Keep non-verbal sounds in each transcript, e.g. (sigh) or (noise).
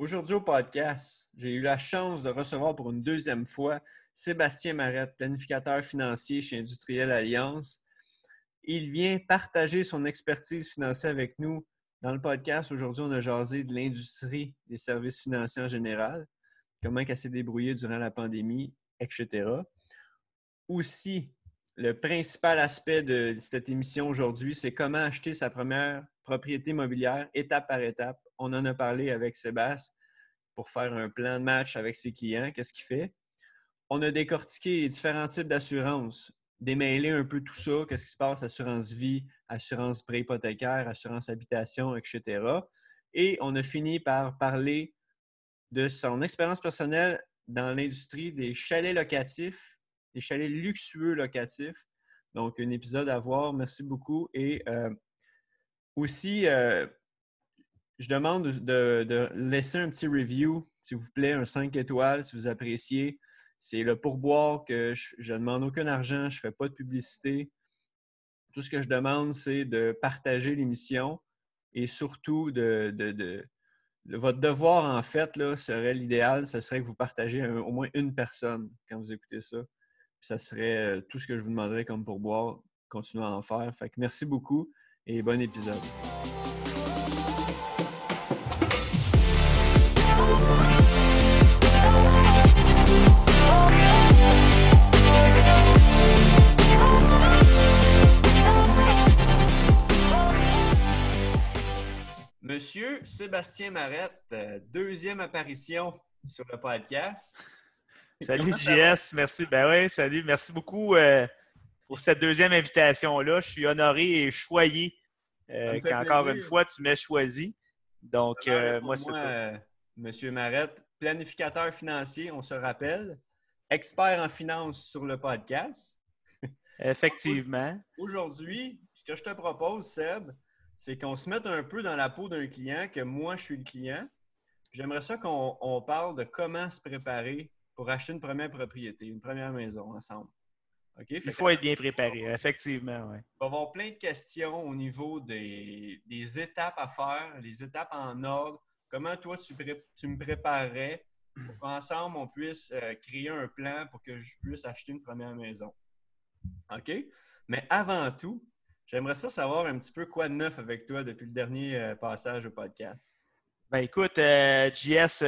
Aujourd'hui au podcast, j'ai eu la chance de recevoir pour une deuxième fois Sébastien Marette, planificateur financier chez Industriel Alliance. Il vient partager son expertise financière avec nous dans le podcast. Aujourd'hui, on a jasé de l'industrie des services financiers en général, comment elle s'est débrouillée durant la pandémie, etc. Aussi, le principal aspect de cette émission aujourd'hui, c'est comment acheter sa première propriété immobilière étape par étape. On en a parlé avec Sébastien pour faire un plan de match avec ses clients. Qu'est-ce qu'il fait? On a décortiqué les différents types d'assurance, démêler un peu tout ça, qu'est-ce qui se passe, assurance vie, assurance pré-hypothécaire, assurance habitation, etc. Et on a fini par parler de son expérience personnelle dans l'industrie des chalets locatifs, des chalets luxueux locatifs. Donc, un épisode à voir. Merci beaucoup. Et euh, aussi, euh, je demande de, laisser un petit review, s'il vous plaît, un 5 étoiles, si vous appréciez. C'est le pourboire que je ne demande aucun argent, je ne fais pas de publicité. Tout ce que je demande, c'est de partager l'émission et surtout de, votre devoir, en fait, là, serait l'idéal, ce serait que vous partagez au moins une personne quand vous écoutez ça. ça serait euh, tout ce que je vous demanderais comme pourboire. Continuez à en faire. Fait que merci beaucoup et bon épisode. Monsieur Sébastien Marette, euh, deuxième apparition sur le podcast. (laughs) Salut JS, merci. Ben oui, salut, merci beaucoup euh, pour cette deuxième invitation-là. Je suis honoré et choyé euh, qu'encore une fois tu m'aies choisi. Donc, moi, c'est tout. Monsieur Marette, planificateur financier, on se rappelle, expert en finance sur le podcast. (laughs) Effectivement. Aujourd'hui, ce que je te propose, Seb, c'est qu'on se mette un peu dans la peau d'un client, que moi, je suis le client. J'aimerais ça qu'on parle de comment se préparer pour acheter une première propriété, une première maison ensemble. Il faut être bien préparé, effectivement. Il va y avoir plein de questions au niveau des, étapes à faire, les étapes en ordre. Comment toi, tu, tu me préparerais pour qu'ensemble, on puisse euh, créer un plan pour que je puisse acheter une première maison. OK? Mais avant tout, J'aimerais ça savoir un petit peu quoi de neuf avec toi depuis le dernier euh, passage au podcast. Ben écoute, euh, JS,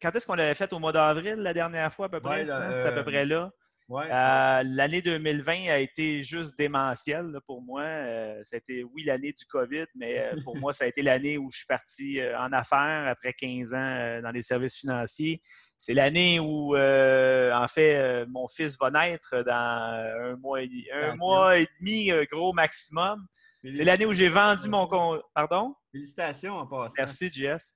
quand est-ce qu'on l'avait fait? Au mois d'avril la dernière fois à peu près? Hein? C'est à peu près là. L'année 2020 a été juste démentielle pour moi. ça a été, oui, l'année du COVID, mais pour (laughs) moi, ça a été l'année où je suis parti en affaires après 15 ans dans les services financiers. C'est l'année où, euh, en fait, euh, mon fils va naître dans un mois et, un mois et demi, euh, gros maximum. C'est l'année où j'ai vendu mon condo. Pardon? Félicitations en passant. Merci, Jess.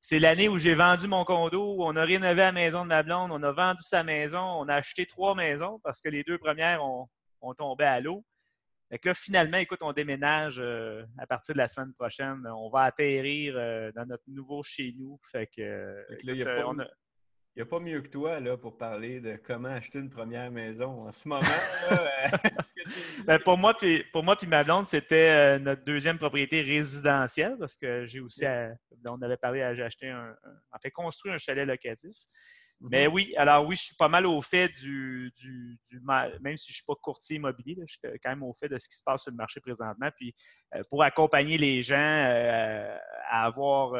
C'est l'année où j'ai vendu mon condo, on a rénové la maison de ma blonde, on a vendu sa maison, on a acheté trois maisons parce que les deux premières ont, tombé à l'eau. Fait que là, finalement, écoute, on déménage à partir de la semaine prochaine. On va atterrir dans notre nouveau chez nous. Fait que, on a, il n'y a pas mieux que toi là, pour parler de comment acheter une première maison en ce moment. Euh, (laughs) ben, pour moi puis pour moi ma blonde, c'était euh, notre deuxième propriété résidentielle parce que j'ai aussi on avait parlé à acheter un, en fait construire un chalet locatif. Mais mhm. oui, alors oui, je suis pas mal au fait du, même si je ne suis pas courtier immobilier, je suis quand même au fait de ce qui se passe sur le marché présentement. Puis euh, pour accompagner les gens à avoir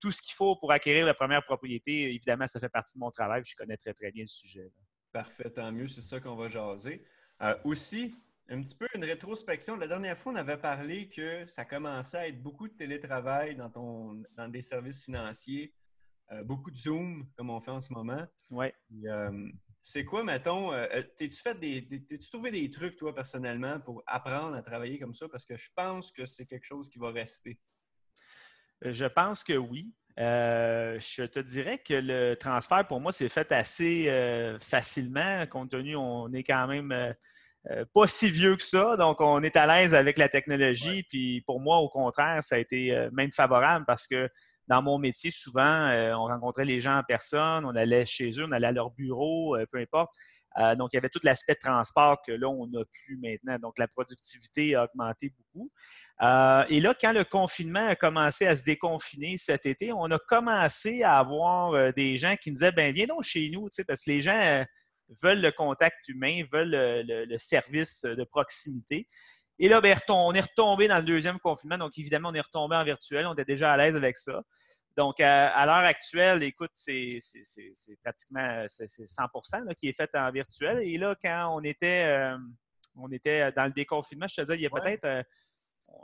tout ce qu'il faut pour acquérir la première propriété. Évidemment, ça fait partie de mon travail. Je connais très, très bien le sujet. Parfait, tant mieux. C'est ça qu'on va jaser. Euh, aussi, un petit peu une rétrospection. La dernière fois, on avait parlé que ça commençait à être beaucoup de télétravail dans, ton, dans des services financiers, euh, beaucoup de Zoom, comme on fait en ce moment. Oui. Euh, c'est quoi, mettons, t'es-tu fait des, t'es-tu trouvé des trucs, toi, personnellement, pour apprendre à travailler comme ça? Parce que je pense que c'est quelque chose qui va rester. Je pense que oui. Euh, je te dirais que le transfert, pour moi, s'est fait assez euh, facilement, compte tenu on est quand même euh, pas si vieux que ça, donc on est à l'aise avec la technologie. Puis pour moi, au contraire, ça a été même favorable parce que dans mon métier, souvent, on rencontrait les gens en personne, on allait chez eux, on allait à leur bureau, peu importe. Donc, il y avait tout l'aspect de transport que là, on n'a plus maintenant. Donc, la productivité a augmenté beaucoup. et là, quand le confinement a commencé à se déconfiner cet été, on a commencé à avoir des gens qui nous disaient, ben viens donc chez nous, parce que les gens veulent le contact humain, veulent le service de proximité. Et là, ben, on est retombé dans le deuxième confinement. Donc, évidemment, on est retombé en virtuel. On était déjà à l'aise avec ça. Donc, à, l'heure actuelle, écoute, c'est pratiquement 100% qui est fait en virtuel. Et là, quand on était, euh, on était dans le déconfinement, je te dis, il y a peut-être euh,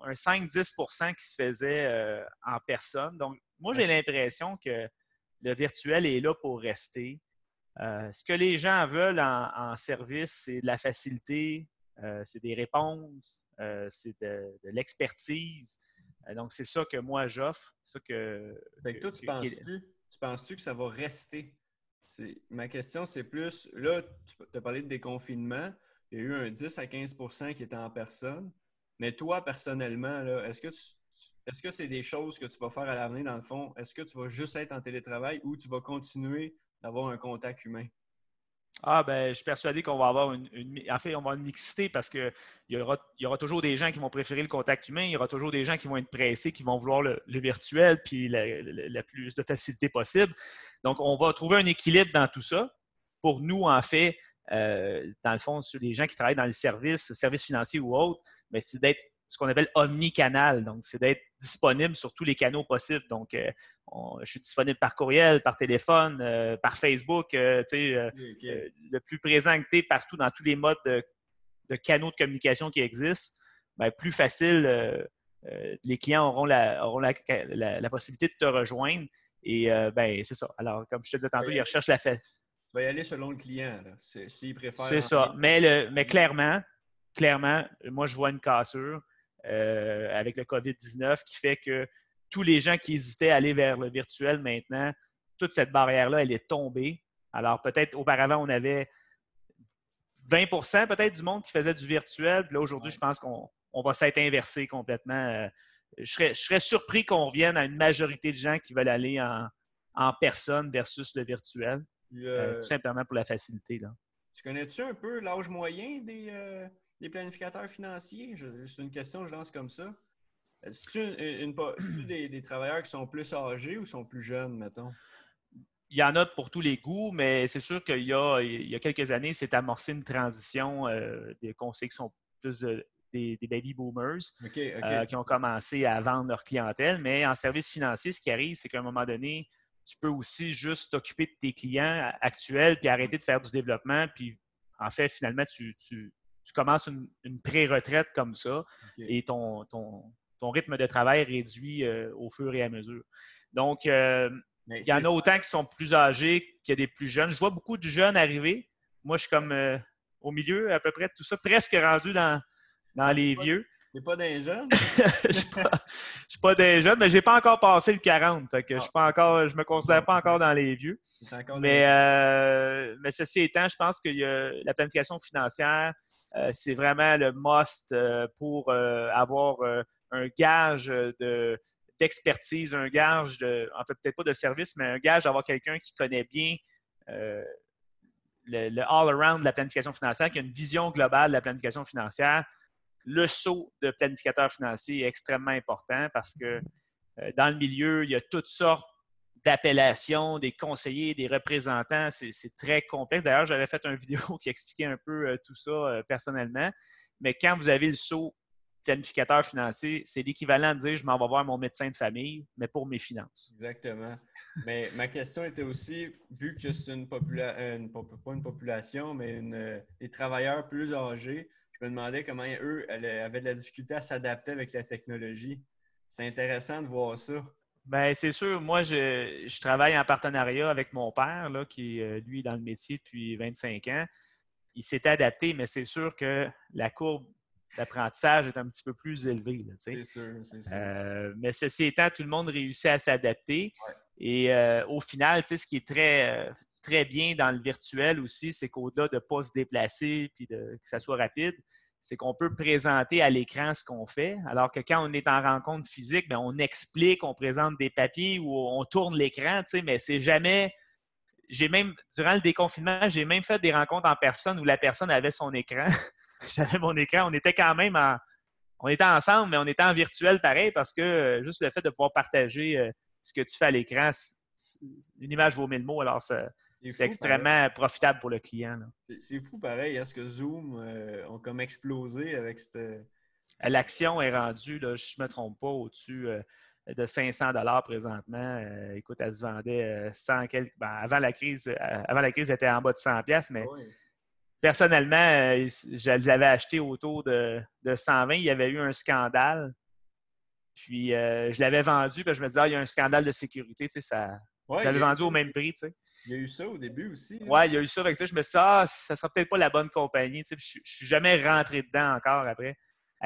un 5-10% qui se faisait euh, en personne. Donc, moi, j'ai l'impression que le virtuel est là pour rester. ce que les gens veulent en service, c'est de la facilité, c'est des réponses, c'est de, l'expertise. Euh, donc, c'est ça que moi, j'offre. Ça que, toi, tu penses-tu que ça va rester? Ma question, c'est plus, là, tu as parlé de déconfinement. Il y a eu un 10 à 15% qui était en personne. Mais toi, personnellement, est-ce que est-ce que c'est des choses que tu vas faire à l'avenir dans le fond? Est-ce que tu vas juste être en télétravail ou tu vas continuer d'avoir un contact humain? Ah, ben, je suis persuadé qu'on va avoir une, En fait, on mixité parce qu'il y aura, toujours des gens qui vont préférer le contact humain, il y aura toujours des gens qui vont être pressés, qui vont vouloir le, virtuel puis la, plus de facilité possible. Donc, on va trouver un équilibre dans tout ça. Pour nous, en fait, euh, dans le fond, sur les gens qui travaillent dans le service, service financier ou autre, ben, c'est d'être ce qu'on appelle omnicanal. Donc, c'est d'être disponible sur tous les canaux possibles. Donc, euh, je suis disponible par courriel, par téléphone, euh, par Facebook, euh, le plus présent que tu es partout dans tous les modes de, canaux de communication qui existent, ben, plus facile, les clients auront, la, auront la, possibilité de te rejoindre. Et ben, c'est ça. Alors, comme je te disais tantôt, ils recherchent la fête. Tu vas y aller selon le client, s'il préfère. C'est ça. Mais, le, mais clairement, clairement, moi, je vois une cassure. Euh, avec le COVID-19 qui fait que tous les gens qui hésitaient à aller vers le virtuel maintenant, toute cette barrière-là, elle est tombée. Alors peut-être auparavant, on avait 20% peut-être du monde qui faisait du virtuel. Puis là, aujourd'hui, je pense qu'on va s'être inversé complètement. Euh, je serais, surpris qu'on revienne à une majorité de gens qui veulent aller en, personne versus le virtuel. Euh, tout simplement pour la facilité. Là. Tu connais-tu un peu l'âge moyen des, des planificateurs financiers? C'est une question que je lance comme ça. C'est-tu (clears throat) des, travailleurs qui sont plus âgés ou sont plus jeunes, mettons? Il y en a pour tous les goûts, mais c'est sûr qu'il y, a, quelques années, c'est amorcé une transition euh, des conseils qui sont plus des, baby boomers euh, qui ont commencé à vendre leur clientèle. Mais en service financier, ce qui arrive, c'est qu'à un moment donné, tu peux aussi juste t'occuper de tes clients actuels puis arrêter de faire du développement. Puis en fait, finalement, tu, tu commences une, pré-retraite comme ça et ton, ton, rythme de travail réduit euh, au fur et à mesure. Donc, euh, il y en a autant qui sont plus âgés qu'il y a des plus jeunes. Je vois beaucoup de jeunes arriver. Moi, je suis comme euh, au milieu à peu près de tout ça, presque rendu dans, dans les vieux. Tu (laughs) pas je ne suis pas des jeunes, mais je n'ai pas encore passé le 40. que je ne me considère pas encore dans les vieux. Mais, mais ceci étant, je pense que la planification financière, euh, c'est vraiment le must euh, pour euh, avoir un gage d'expertise, un gage de, en fait, peut-être pas de service, mais un gage d'avoir quelqu'un qui connaît bien le, all-around de la planification financière, qui a une vision globale de la planification financière. Le saut de planificateur financier est extrêmement important parce que dans le milieu, il y a toutes sortes d'appellations, des conseillers, des représentants. C'est très complexe. D'ailleurs, j'avais fait une (laughs) vidéo qui expliquait un peu euh, tout ça euh, personnellement. Mais quand vous avez le saut planificateur financier, c'est l'équivalent de dire je m'en vais voir mon médecin de famille, mais pour mes finances. Exactement. Mais ma question était aussi, vu que c'est une, population, euh, pas une population, mais des travailleurs plus âgés, je me demandais comment eux avaient de la difficulté à s'adapter avec la technologie. C'est intéressant de voir ça. Bien, c'est sûr. Moi, je, travaille en partenariat avec mon père, là, qui est, euh, lui, dans le métier depuis 25 ans. Il s'est adapté, mais c'est sûr que la courbe d'apprentissage est un petit peu plus élevée. C'est sûr, c'est sûr. Euh, mais ceci étant, tout le monde réussit à s'adapter. Et euh, au final, ce qui est très, très bien dans le virtuel aussi, c'est qu'au-delà de ne pas se déplacer et que ça soit rapide, c'est qu'on peut présenter à l'écran ce qu'on fait, alors que quand on est en rencontre physique, bien, on explique, on présente des papiers ou on tourne l'écran, mais c'est jamais. J'ai même, durant le déconfinement, j'ai même fait des rencontres en personne où la personne avait son écran. (laughs) J'avais mon écran. On était quand même en. On était ensemble, mais on était en virtuel pareil parce que euh, juste le fait de pouvoir partager euh, ce que tu fais à l'écran, une image vaut mille mots. Alors, ça, c'est extrêmement profitable pour le client. C'est fou pareil. Est-ce que Zoom euh, ont comme explosé avec cette. Euh, l'action est rendue, là, je ne me trompe pas, au-dessus euh, de 500 dollars présentement. écoute, elle se vendait 100 quelques. Ben, avant la crise, avant la crise, elle était en bas de 100 pièces, mais personnellement, je l'avais acheté autour de, de, 120. Il y avait eu un scandale. Puis je l'avais vendu, puis je me disais, ah, il y a un scandale de sécurité, tu sais, ça. J'avais vendu au même prix, tu sais. Il y a eu ça au début aussi. Oui, il y a eu ça. Je me suis dit, ah, ça sera peut-être pas la bonne compagnie. je ne suis jamais rentré dedans encore après.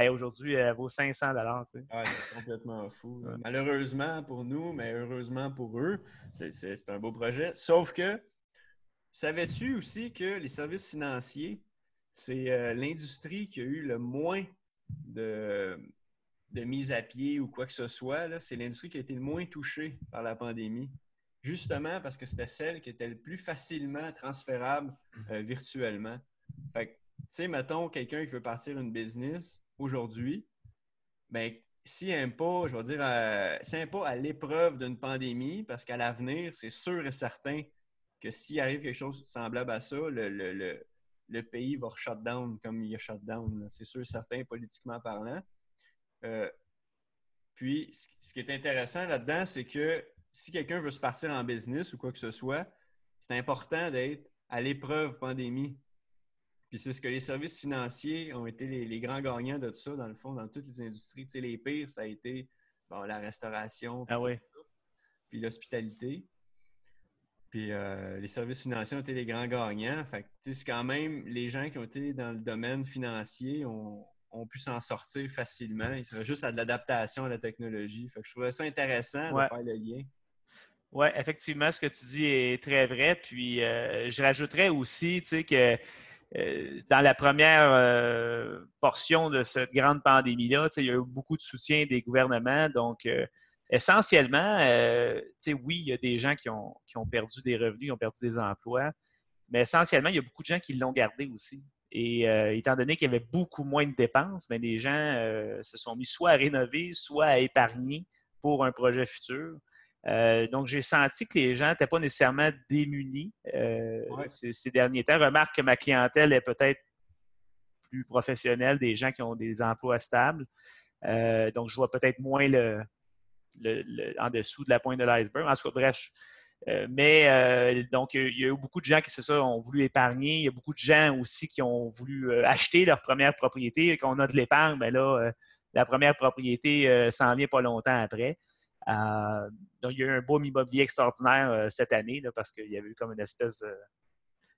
Aujourd'hui, elle vaut 500 ah, C'est complètement fou. Malheureusement pour nous, mais heureusement pour eux, c'est un beau projet. Sauf que, savais-tu aussi que les services financiers, c'est euh, l'industrie qui a eu le moins de, de mise à pied ou quoi que ce soit. C'est l'industrie qui a été le moins touchée par la pandémie justement parce que c'était celle qui était le plus facilement transférable euh, virtuellement. Fait que, tu sais, mettons, quelqu'un qui veut partir une business aujourd'hui, ben, s'il n'aime pas, je vais dire, euh, s'il pas à l'épreuve d'une pandémie, parce qu'à l'avenir, c'est sûr et certain que s'il arrive quelque chose semblable à ça, le, pays va shut down comme il a shut down. C'est sûr et certain, politiquement parlant. Euh, puis, ce qui est intéressant là-dedans, c'est que si quelqu'un veut se partir en business ou quoi que ce soit, c'est important d'être à l'épreuve pandémie. Puis c'est ce que les services financiers ont été les, grands gagnants de tout ça, dans le fond, dans toutes les industries. Tu sais, les pires, ça a été la restauration, ah puis l'hospitalité. Puis euh, les services financiers ont été les grands gagnants. Fait c'est quand même les gens qui ont été dans le domaine financier ont, ont pu s'en sortir facilement. Il serait juste à de l'adaptation à la technologie. Fait que je trouvais ça intéressant de faire le lien. Oui, effectivement, ce que tu dis est très vrai. Puis euh, je rajouterais aussi que euh, dans la première euh, portion de cette grande pandémie-là, il y a eu beaucoup de soutien des gouvernements. Donc, essentiellement, oui, il y a des gens qui ont, qui ont, perdu des revenus, qui ont perdu des emplois, mais essentiellement, il y a beaucoup de gens qui l'ont gardé aussi. Et étant donné qu'il y avait beaucoup moins de dépenses, bien, les gens se sont mis soit à rénover, soit à épargner pour un projet futur. Euh, donc, j'ai senti que les gens n'étaient pas nécessairement démunis euh, ces, derniers temps. Remarque que ma clientèle est peut-être plus professionnelle, des gens qui ont des emplois stables. Euh, donc, je vois peut-être moins le, en dessous de la pointe de l'iceberg. En tout cas, bref. Mais donc, il y a eu beaucoup de gens qui, c'est ça, ont voulu épargner. Il y a beaucoup de gens aussi qui ont voulu acheter leur première propriété. Quand on a de l'épargne, bien là, la première propriété s'en vient pas longtemps après. Euh, donc, il y a eu un boom immobilier extraordinaire euh, cette année parce qu'il y avait eu comme une espèce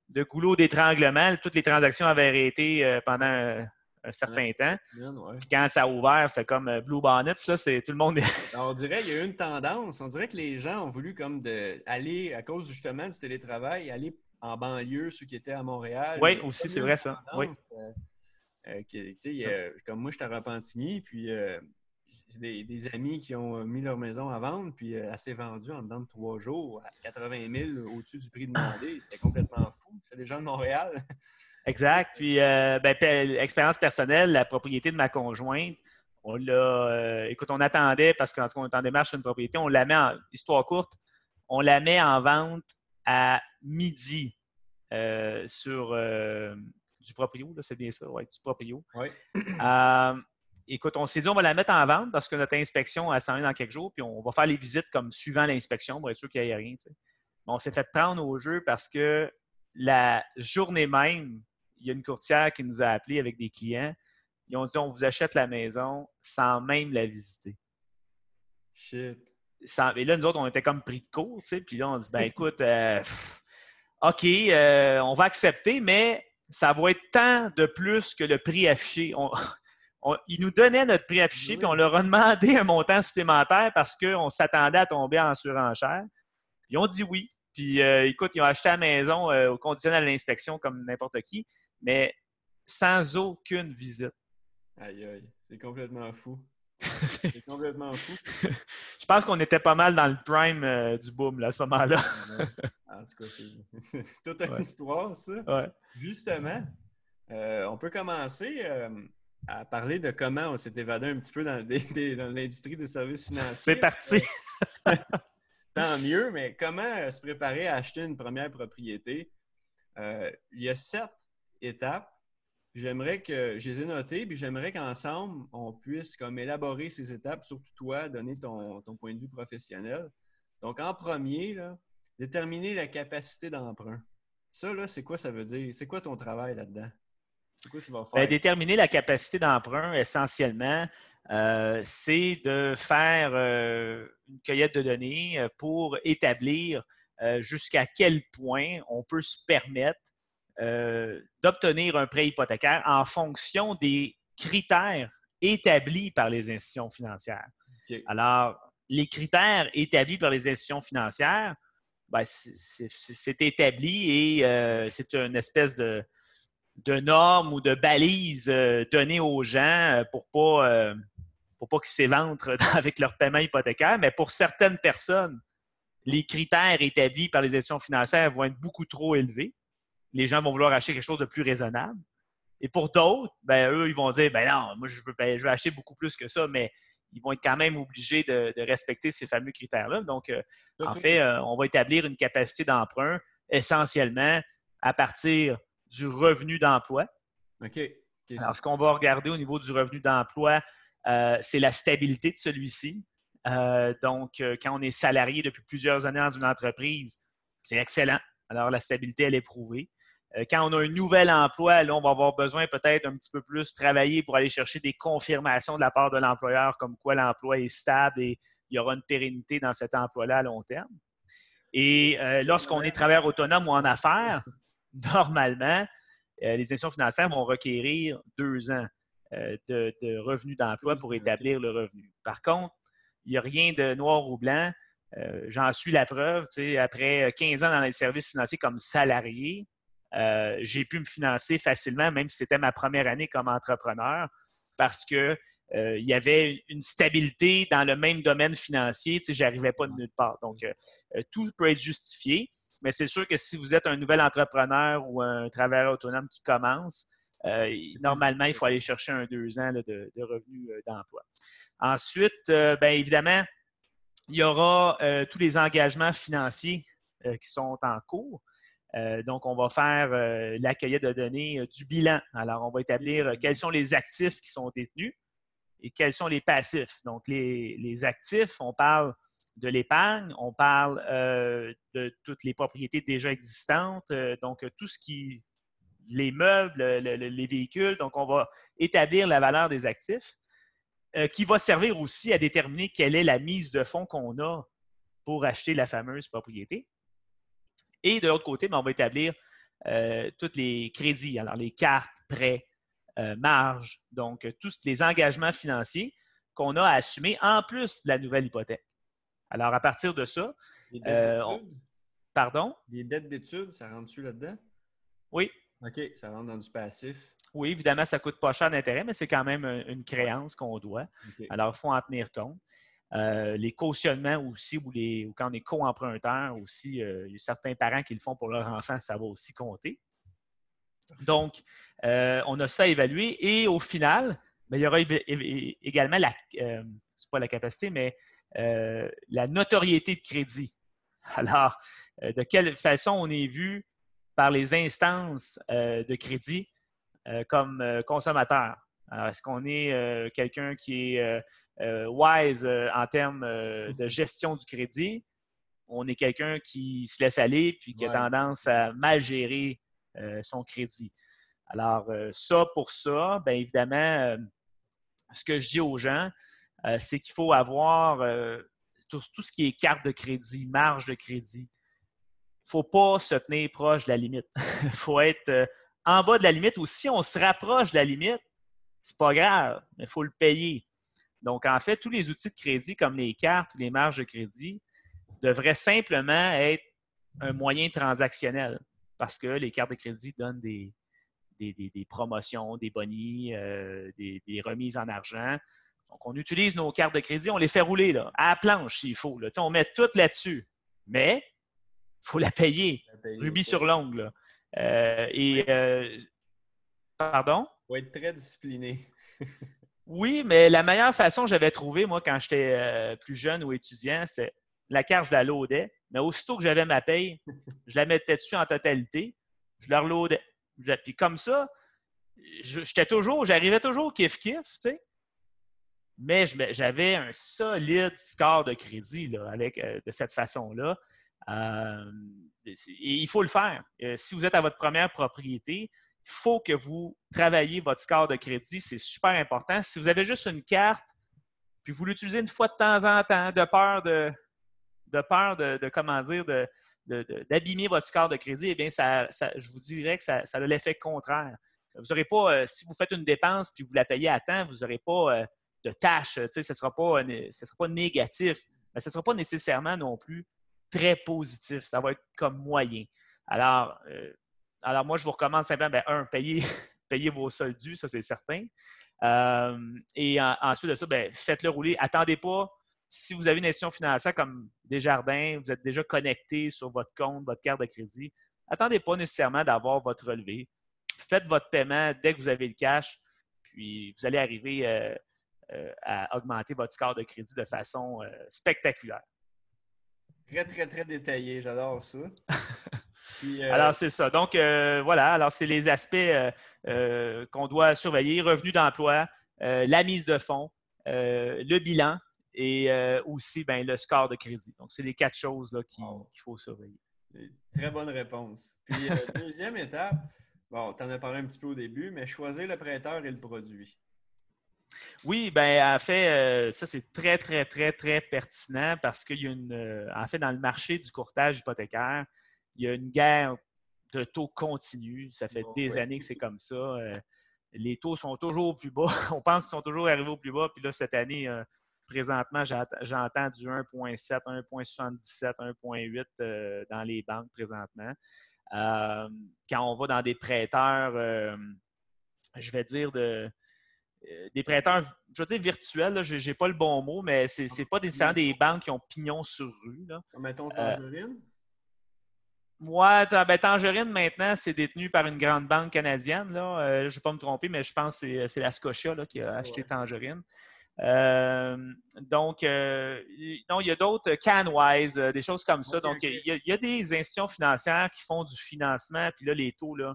de goulot d'étranglement. Toutes les transactions avaient arrêté euh, pendant un, certain temps. Quand ça a ouvert, c'est comme Blue Bonnets, là, c'est tout le monde. on dirait qu'il y a eu une tendance. On dirait que les gens ont voulu comme de, aller, à cause justement du télétravail, aller en banlieue, ceux qui étaient à Montréal. Oui, aussi, c'est vrai ça. Oui. comme moi, je suis à Repentigny, puis des, des, amis qui ont mis leur maison à vendre, puis euh, elle s'est vendue en dedans de trois jours à 80 000 au-dessus du prix demandé. C'était complètement fou. C'est des gens de Montréal. Exact. Puis, euh, ben, expérience personnelle, la propriété de ma conjointe, on l'a. Euh, écoute, on attendait parce qu'en tout cas, on est en démarche sur une propriété. On la met en. Histoire courte, on la met en vente à midi sur du proprio, c'est bien ça, oui, du proprio. Oui (clears throat) écoute, on s'est dit, on va la mettre en vente parce que notre inspection, elle s'en vient dans quelques jours, puis on va faire les visites comme suivant l'inspection pour être sûr qu'il n'y ait rien. on s'est fait prendre au jeu parce que la journée même, il y a une courtière qui nous a appelés avec des clients. Ils ont dit, on vous achète la maison sans même la visiter. Shit. et là, nous autres, on était comme pris de court, tu sais. Puis là, on dit, ben (laughs) écoute, euh, OK, euh, on va accepter, mais ça va être tant de plus que le prix affiché. On, (laughs) ils nous donnaient notre prix affiché, puis on leur a demandé un montant supplémentaire parce qu'on s'attendait à tomber en surenchère. Ils ont dit oui. Puis, euh, écoute, ils ont acheté la maison euh, au conditionnel à l'inspection comme n'importe qui. Mais sans aucune visite. Aïe, aïe, c'est complètement fou. (laughs) c'est complètement fou. Je pense qu'on était pas mal dans le prime euh, du boom là, à ce moment-là. (laughs) en tout cas, c'est (laughs) toute une histoire, ça. Justement, euh, on peut commencer à parler de comment on s'est évadé un petit peu dans, l'industrie des services financiers. C'est parti! Tant mieux, mais comment se préparer à acheter une première propriété? il y a sept étapes J'aimerais que je les ai notées, puis j'aimerais qu'ensemble, on puisse comme élaborer ces étapes, surtout toi, donner ton, point de vue professionnel. Donc, en premier, déterminer la capacité d'emprunt. Ça, là, c'est quoi ça veut dire? C'est quoi ton travail là-dedans? C'est quoi tu vas faire? déterminer la capacité d'emprunt, essentiellement, euh, c'est de faire euh, une cueillette de données euh, pour établir jusqu'à quel point on peut se permettre euh, d'obtenir un prêt hypothécaire en fonction des critères établis par les institutions financières. Alors, les critères établis par les institutions financières, ben, c'est établi et euh, c'est une espèce de, de norme ou de balise euh, donnée aux gens pour pas, pas qu'ils s'éventrent (laughs) avec leur paiement hypothécaire, mais pour certaines personnes, les critères établis par les institutions financières vont être beaucoup trop élevés les gens vont vouloir acheter quelque chose de plus raisonnable. Et pour d'autres, ben, eux, ils vont dire ben non, moi, je veux, ben, je veux acheter beaucoup plus que ça, mais ils vont être quand même obligés de, respecter ces fameux critères-là. Donc, euh, en fait, euh, on va établir une capacité d'emprunt essentiellement à partir du revenu d'emploi. OK. Alors, ce qu'on va regarder au niveau du revenu d'emploi, euh, c'est la stabilité de celui-ci. donc, quand on est salarié depuis plusieurs années dans une entreprise, c'est excellent. Alors, la stabilité, elle est prouvée. Euh, quand on a un nouvel emploi, là, on va avoir besoin peut-être un petit peu plus travailler pour aller chercher des confirmations de la part de l'employeur comme quoi l'emploi est stable et il y aura une pérennité dans cet emploi-là à long terme. Et euh, lorsqu'on est travailleur autonome ou en affaires, (laughs) normalement, euh, les institutions financières vont requérir deux ans de, revenus d'emploi pour établir le revenu. Par contre, il n'y a rien de noir ou blanc. J'en suis la preuve. Après 15 ans dans les services financiers comme salarié, euh, j'ai pu me financer facilement, même si c'était ma première année comme entrepreneur, parce que euh, il y avait une stabilité dans le même domaine financier. Je n'arrivais pas de nulle part. Donc, euh, tout peut être justifié, mais c'est sûr que si vous êtes un nouvel entrepreneur ou un travailleur autonome qui commence, normalement, il faut aller chercher un deux ans de, revenus d'emploi. Ensuite, bien évidemment, il y aura tous les engagements financiers qui sont en cours. Euh, donc, on va faire euh, l'accueil de données euh, du bilan. Alors, on va établir quels sont les actifs qui sont détenus et quels sont les passifs. Donc, les, actifs, on parle de l'épargne, on parle de toutes les propriétés déjà existantes, donc tout ce qui, les meubles, les véhicules. Donc, on va établir la valeur des actifs qui va servir aussi à déterminer quelle est la mise de fonds qu'on a pour acheter la fameuse propriété. Et de l'autre côté, ben, on va établir euh, tous les crédits, alors les cartes, prêts, euh, marges, donc euh, tous les engagements financiers qu'on a à assumer en plus de la nouvelle hypothèque. Alors, à partir de ça, pardon? Les dettes d'études, ça rentre-tu là-dedans? Oui. OK, ça rentre dans du passif. Oui, évidemment, ça ne coûte pas cher d'intérêt, mais c'est quand même une créance qu'on doit. Alors, il faut en tenir compte. Euh, les cautionnements aussi, ou, les, quand on est co-emprunteur aussi, euh, il y a certains parents qui le font pour leur enfant, ça va aussi compter. Donc, euh, on a ça à évaluer et au final, ben, il y aura également la, pas la capacité, mais la notoriété de crédit. (laughs) Alors, de quelle façon on est vu par les instances de crédit comme consommateur? Alors, est-ce qu'on est quelqu'un qui est euh, wise euh, en termes euh, de gestion du crédit? On est quelqu'un qui se laisse aller puis qui a tendance à mal gérer son crédit. Alors, ça pour ça, bien évidemment, ce que je dis aux gens, c'est qu'il faut avoir tout, ce qui est carte de crédit, marge de crédit. Il ne faut pas se tenir proche de la limite. Il (laughs) faut être en bas de la limite ou si on se rapproche de la limite, c'est pas grave, mais il faut le payer. Donc, en fait, tous les outils de crédit comme les cartes ou les marges de crédit devraient simplement être un moyen transactionnel parce que les cartes de crédit donnent des, des, promotions, des bonnies, des, remises en argent. Donc, on utilise nos cartes de crédit, on les fait rouler là, à la planche s'il faut. Là. On met tout là-dessus. Mais il faut la payer. rubis sur l'ongle. et pardon? Il faut être très discipliné. (laughs) oui, mais la meilleure façon que j'avais trouvé, moi, quand j'étais plus jeune ou étudiant, c'était la carte, je la loadais. Mais aussitôt que j'avais ma paye, (laughs) je la mettais dessus en totalité. Je la reloadais. Puis comme ça, j'étais toujours, j'arrivais toujours kiff-kiff, tu sais. Mais j'avais un solide score de crédit là, avec, euh, de cette façon-là. Euh, il faut le faire. Euh, si vous êtes à votre première propriété, il faut que vous travailliez votre score de crédit. C'est super important. Si vous avez juste une carte, puis vous l'utilisez une fois de temps en temps, de peur de, de peur de, comment dire, d'abîmer votre score de crédit, eh bien, ça, je vous dirais que ça, a l'effet contraire. Vous n'aurez pas, euh, si vous faites une dépense puis vous la payez à temps, vous n'aurez pas euh, de tâches, ce ne sera, pas, sera pas négatif, mais ce ne sera pas nécessairement non plus très positif. Ça va être comme moyen. Alors, euh, alors moi, je vous recommande simplement, ben, un, payer, (laughs) vos soldes dus, ça c'est certain. et ensuite de ça, ben, faites-le rouler. Attendez pas si vous avez une institution financière comme Desjardins, vous êtes déjà connecté sur votre compte, votre carte de crédit, attendez pas nécessairement d'avoir votre relevé. Faites votre paiement dès que vous avez le cash, puis vous allez arriver euh, euh, à augmenter votre score de crédit de façon euh, spectaculaire. Très, très, très détaillé. J'adore ça. (laughs) alors, c'est ça. Donc, voilà. Alors, c'est les aspects qu'on doit surveiller. Revenu d'emploi, la mise de fonds, le bilan, et euh, aussi ben, le score de crédit. Donc, c'est les quatre choses qu'il faut surveiller. Très bonne réponse. Puis, euh, (laughs) deuxième étape, bon, tu en as parlé un petit peu au début, mais choisir le prêteur et le produit. Oui, bien, en fait, euh, ça, c'est très, très, très, très pertinent parce qu'il y a une. en fait, dans le marché du courtage hypothécaire, il y a une guerre de taux continue. Ça fait des années que c'est comme ça. les taux sont toujours plus bas. (laughs) On pense qu'ils sont toujours arrivés au plus bas. Puis là, cette année, présentement, j'entends du 1,7, 1,77, 1,8 dans les banques présentement. Euh, quand on va dans des prêteurs, euh, je vais dire de, euh, des prêteurs, je veux dire virtuels, je n'ai pas le bon mot, mais ce n'est pas nécessairement des banques qui ont pignon sur rue. Là. Mettons Tangerine? Moi, ben, Tangerine, maintenant, c'est détenu par une grande banque canadienne. Là. je ne vais pas me tromper, mais je pense que c'est la Scotia qui a acheté Tangerine. Euh, donc, euh, non, il y a d'autres, Canwise, euh, des choses comme ça. donc, il y, a, des institutions financières qui font du financement, puis là, les taux là,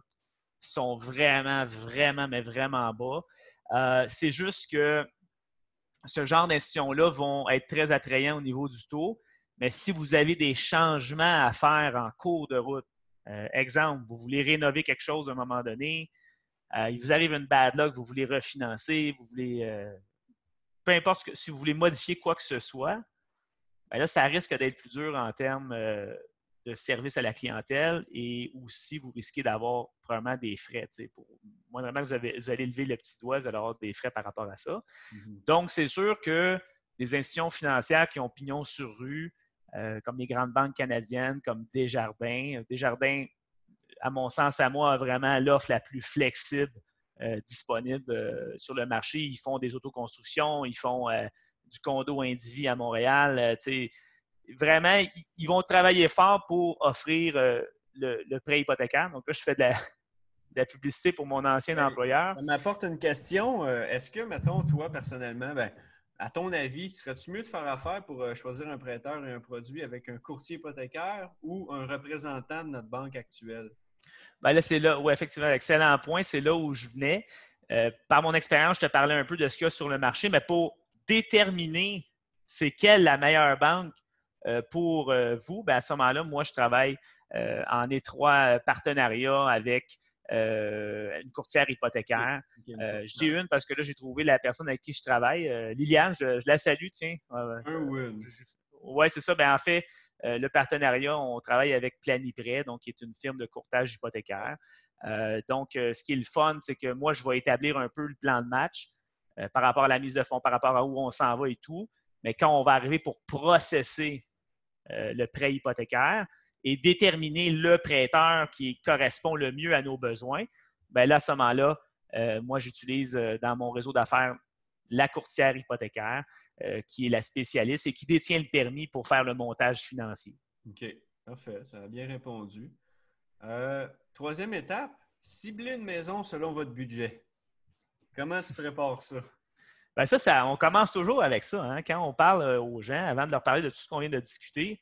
sont vraiment, vraiment, mais vraiment bas. c'est juste que ce genre d'institutions-là vont être très attrayants au niveau du taux, mais si vous avez des changements à faire en cours de route, exemple, vous voulez rénover quelque chose à un moment donné, il vous arrive une bad luck, vous voulez refinancer, vous voulez peu importe si vous voulez modifier quoi que ce soit, ben là, ça risque d'être plus dur en termes euh, de service à la clientèle et aussi vous risquez d'avoir probablement des frais. Pour, moi, vraiment, vous, avez, vous allez lever le petit doigt, vous allez avoir des frais par rapport à ça. Mm-hmm. Donc, c'est sûr que des institutions financières qui ont pignon sur rue, euh, comme les grandes banques canadiennes, comme Desjardins, Desjardins, à mon sens, à moi, a vraiment l'offre la plus flexible euh, disponibles euh, sur le marché. Ils font des autoconstructions, ils font euh, du condo individu à Montréal. vraiment, ils, vont travailler fort pour offrir le, prêt hypothécaire. Donc là, je fais de la, (laughs) publicité pour mon ancien employeur. Ça m'apporte une question. Est-ce que, mettons, toi, personnellement, ben, à ton avis, serais-tu mieux de faire affaire pour choisir un prêteur et un produit avec un courtier hypothécaire ou un représentant de notre banque actuelle? Ben là, c'est là, oui, effectivement, excellent point. C'est là où je venais. Euh, par mon expérience, je te parlais un peu de ce qu'il y a sur le marché, mais pour déterminer c'est quelle la meilleure banque euh, pour euh, vous, ben à ce moment-là, moi, je travaille en étroit partenariat avec une courtière hypothécaire. je dis une parce que là, j'ai trouvé la personne avec qui je travaille. Liliane, je, la salue, tiens. oui, c'est ça. Ben, en fait, euh, le partenariat, on travaille avec Planiprêt, donc qui est une firme de courtage hypothécaire. Euh, donc, euh, ce qui est le fun, c'est que moi, je vais établir un peu le plan de match par rapport à la mise de fonds, par rapport à où on s'en va et tout. Mais quand on va arriver pour processer le prêt hypothécaire et déterminer le prêteur qui correspond le mieux à nos besoins, bien là, à ce moment-là, moi, j'utilise dans mon réseau d'affaires la courtière hypothécaire, qui est la spécialiste et qui détient le permis pour faire le montage financier. OK, parfait. Ça a bien répondu. troisième étape, cibler une maison selon votre budget. Comment tu prépares ça? (laughs) Bien, ça, ça, on commence toujours avec ça. Hein. Quand on parle euh, aux gens, avant de leur parler de tout ce qu'on vient de discuter,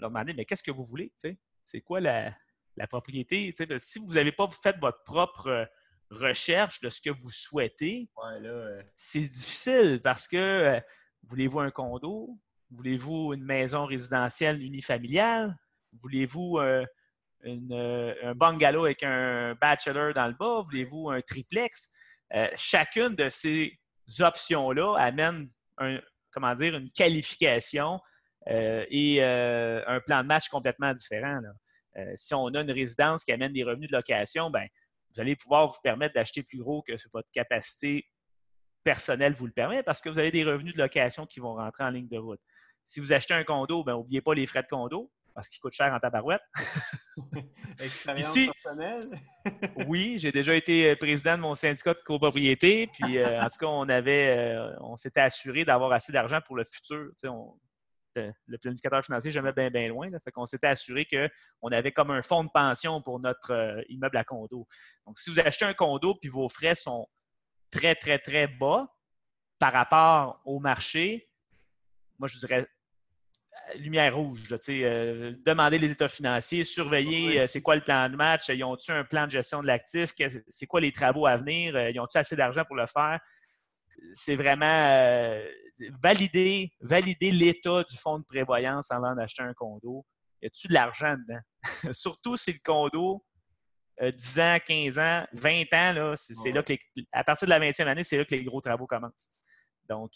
leur demander Mais qu'est-ce que vous voulez? C'est quoi la, propriété? si vous n'avez pas fait votre propre euh, recherche de ce que vous souhaitez, c'est difficile parce que euh, voulez-vous un condo? Voulez-vous une maison résidentielle unifamiliale? Voulez-vous un bungalow avec un bachelor dans le bas? Voulez-vous un triplex? chacune de ces options-là amènent comment dire, une qualification euh, et euh, un plan de match complètement différent. Euh, si on a une résidence qui amène des revenus de location, ben, vous allez pouvoir vous permettre d'acheter plus gros que votre capacité personnelle vous le permet parce que vous avez des revenus de location qui vont rentrer en ligne de route. Si vous achetez un condo, n'oubliez ben, pas les frais de condo parce qu'il coûte cher en tabarouette. (laughs) Expérience personnelle? (laughs) oui, j'ai déjà été euh, président de mon syndicat de copropriété. Puis, euh, en tout cas, on avait, euh, on s'était assuré d'avoir assez d'argent pour le futur. le planificateur financier, jamais bien, bien loin. fait qu'on s'était assuré qu'on avait comme un fonds de pension pour notre immeuble à condo. Donc, si vous achetez un condo puis vos frais sont très, très, très bas par rapport au marché, moi, je dirais lumière rouge. Euh, demander les états financiers, surveiller euh, c'est quoi le plan de match, ils ont-ils un plan de gestion de l'actif, c'est quoi les travaux à venir, euh, ils ont-ils assez d'argent pour le faire? C'est vraiment valider, valider l'état du fonds de prévoyance avant d'acheter un condo. Y a-tu de l'argent dedans? (laughs) Surtout si le condo, 10 ans, 15 ans, 20 ans, là, c'est, là que à partir de la 20e année, c'est là que les gros travaux commencent. Donc,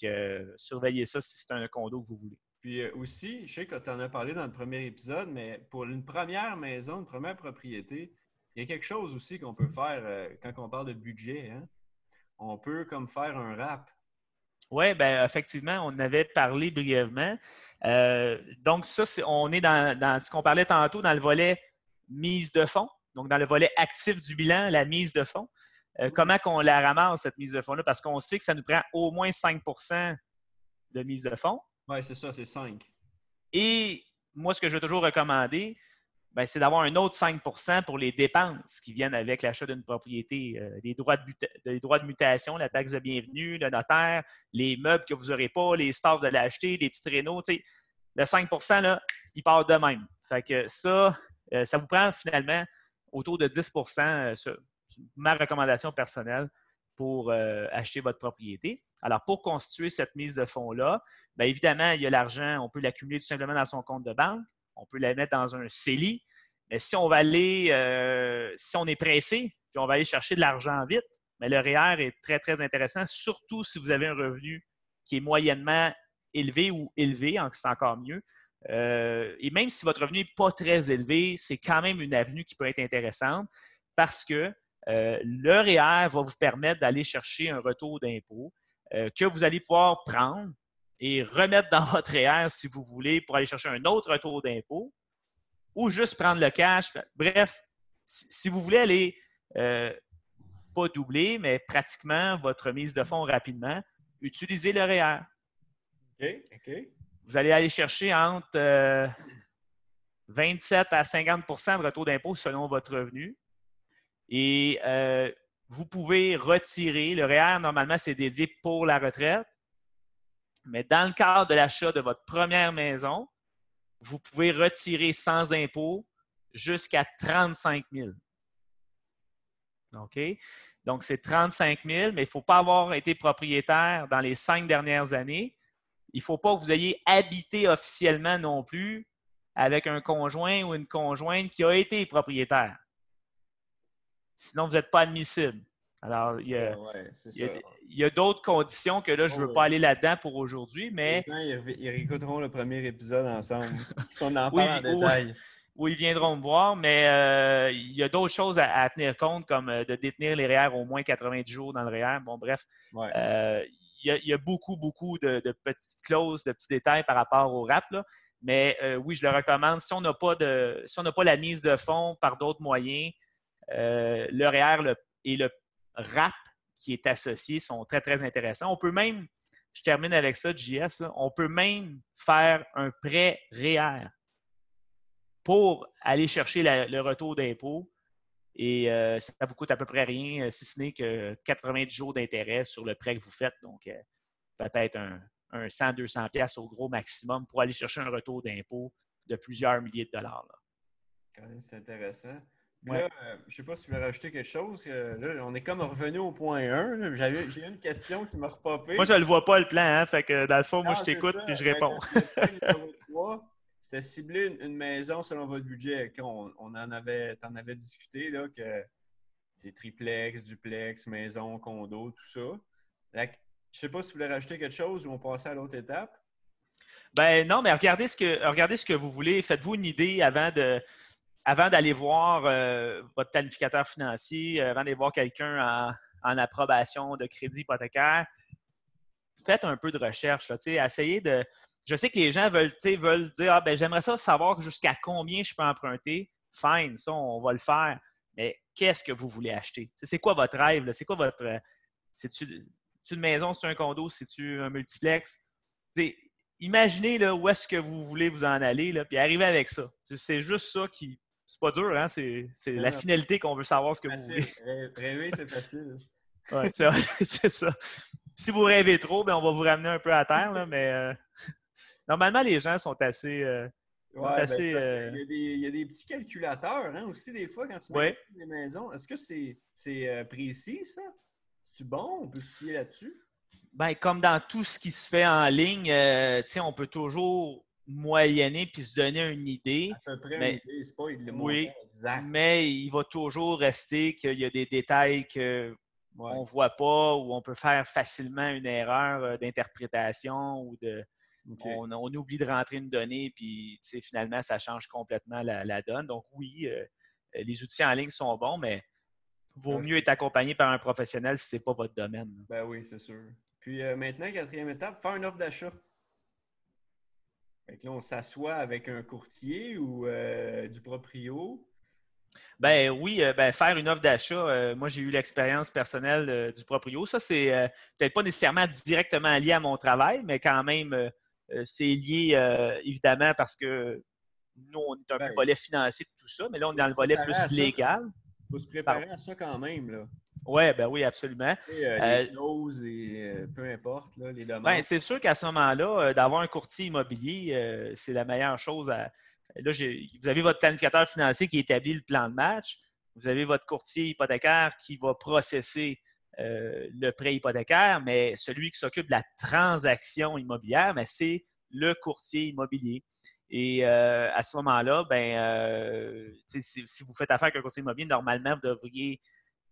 surveillez ça si c'est un condo que vous voulez. Puis euh, aussi, je sais que tu en as parlé dans le premier épisode, mais pour une première maison, une première propriété, il y a quelque chose aussi qu'on peut faire euh, quand on parle de budget. Hein. On peut comme faire un rap. Oui, ben effectivement, on en avait parlé brièvement. Euh, donc, ça, on est dans, ce qu'on parlait tantôt dans le volet mise de fonds, donc dans le volet actif du bilan, la mise de fonds. comment qu'on la ramasse, cette mise de fonds-là? Parce qu'on sait que ça nous prend au moins 5% de mise de fonds. Oui, c'est ça, c'est 5. Et moi, ce que je vais toujours recommander, ben, c'est d'avoir un autre 5% pour les dépenses qui viennent avec l'achat d'une propriété, euh, des, droits de droits de mutation, la taxe de bienvenue, le notaire, les meubles que vous n'aurez pas, les staffs de l'acheter, des petits traîneaux. Le 5 là, il part de même. Fait que ça, euh, ça vous prend finalement autour de 10% euh, ma recommandation personnelle pour euh, acheter votre propriété. Alors, pour constituer cette mise de fonds-là, bien évidemment, il y a l'argent, on peut l'accumuler tout simplement dans son compte de banque, on peut la mettre dans un CELI, mais si on va aller, euh, si on est pressé, puis on va aller chercher de l'argent vite, mais le REER est très, très intéressant, surtout si vous avez un revenu qui est moyennement élevé ou élevé, c'est encore mieux. Euh, et même si votre revenu n'est pas très élevé, c'est quand même une avenue qui peut être intéressante parce que euh, le REER va vous permettre d'aller chercher un retour d'impôt euh, que vous allez pouvoir prendre et remettre dans votre REER si vous voulez pour aller chercher un autre retour d'impôt ou juste prendre le cash. Bref, si, vous voulez aller euh, pas doubler, mais pratiquement votre mise de fonds rapidement, utilisez le REER. Vous allez aller chercher entre 27 à 50% de retour d'impôt selon votre revenu. Et euh, vous pouvez retirer, le REER, normalement, c'est dédié pour la retraite, mais dans le cadre de l'achat de votre première maison, vous pouvez retirer sans impôt jusqu'à 35 000. OK? Donc, c'est 35 000, mais il ne faut pas avoir été propriétaire dans les cinq dernières années. Il ne faut pas que vous ayez habité officiellement non plus avec un conjoint ou une conjointe qui a été propriétaire. Sinon, vous n'êtes pas admissible. Alors, il y a, d'autres conditions que là, je ne veux pas aller là-dedans pour aujourd'hui, mais. Ils, réécouteront le premier épisode ensemble. (laughs) On en parle en détail. Où, ils viendront me voir, mais euh, il y a d'autres choses à, tenir compte, comme euh, de détenir les REER au moins 90 jours dans le REER. Bon, bref. Euh, il, y a, beaucoup, beaucoup de, petites clauses, de petits détails par rapport au RAP. Mais oui, je le recommande. Si on n'a pas, de, si on pas la mise de fonds par d'autres moyens, euh, le REER et le RAP qui est associé sont très, très intéressants. On peut même, je termine avec ça, JS, on peut même faire un prêt REER pour aller chercher le retour d'impôt. Et euh, ça vous coûte à peu près rien, si ce n'est que 90 jours d'intérêt sur le prêt que vous faites. Donc, peut-être un, un 100-200 pièces au gros maximum pour aller chercher un retour d'impôt de plusieurs milliers de dollars. Quand même, c'est intéressant. Là, euh, je ne sais pas si tu veux rajouter quelque chose. Euh, là, on est comme revenu au point 1. J'ai une question qui m'a repopé. Moi, je ne le vois pas le plan. Hein, fait que dans le fond, moi, je t'écoute et je réponds. C'était cibler une, maison selon votre budget. On, en avait, en avais discuté là, que c'est triplex, duplex, maison, condo, tout ça. Je ne sais pas si vous voulez rajouter quelque chose ou on passe à l'autre étape. Ben non, mais regardez ce que, regardez ce que vous voulez. Faites-vous une idée avant de, avant d'aller voir euh, votre planificateur financier, euh, avant d'aller voir quelqu'un en, approbation de crédit hypothécaire. Faites un peu de recherche. Là, essayez de. Je sais que les gens veulent, veulent dire Ah, ben, j'aimerais ça savoir jusqu'à combien je peux emprunter. Fine, ça, on va le faire. Mais qu'est-ce que vous voulez acheter? C'est quoi votre rêve? C'est quoi votre. C'est-tu c'est une maison, c'est un condo, c'est-tu un multiplex? imaginez là, où est-ce que vous voulez vous en aller, là, puis arrivez avec ça. C'est juste ça qui. C'est pas dur, hein? C'est la finalité qu'on veut savoir ce que vous voulez. Rêver, c'est facile. Oui, (laughs) c'est ça. Si vous rêvez trop, ben, on va vous ramener un peu à terre, là, mais euh, (laughs) normalement, les gens sont assez. Euh, ben, assez euh, il, y a des, petits calculateurs hein, aussi, des fois, quand tu mets des maisons. Est-ce que c'est précis, ça? C'est-tu bon? On peut se fier là-dessus? Ben, comme dans tout ce qui se fait en ligne, euh, on peut toujours moyenner puis se donner une idée. À peu près une idée, c'est pas le oui, exact. Mais il va toujours rester qu'il y a des détails qu'on ne voit pas ou on peut faire facilement une erreur euh, d'interprétation ou de. On, oublie de rentrer une donnée, puis finalement, ça change complètement la, donne. Donc, oui, euh, les outils en ligne sont bons, mais vaut mieux être accompagné par un professionnel si ce n'est pas votre domaine. Ben oui, c'est sûr. Puis euh, maintenant, quatrième étape, faire une offre d'achat. là, on s'assoit avec un courtier ou euh, du proprio. Ben oui, euh, ben, faire une offre d'achat, moi j'ai eu l'expérience personnelle du proprio. Ça, c'est peut-être pas nécessairement directement lié à mon travail, mais quand même, c'est lié évidemment parce que nous, on est un peu ben volet financier de tout ça, mais là, on est dans le volet plus légal faut se préparer à ça quand même. Là. Ouais, ben oui, absolument. Euh, les euh, et euh, peu importe, là, les demandes. Ben, c'est sûr qu'à ce moment-là, d'avoir un courtier immobilier, c'est la meilleure chose. À... Là, vous avez votre planificateur financier qui établit le plan de match. Vous avez votre courtier hypothécaire qui va processer le prêt hypothécaire, mais celui qui s'occupe de la transaction immobilière, c'est le courtier immobilier. Et euh, à ce moment-là, ben, euh, si, vous faites affaire avec un courtier immobilier, normalement, vous devriez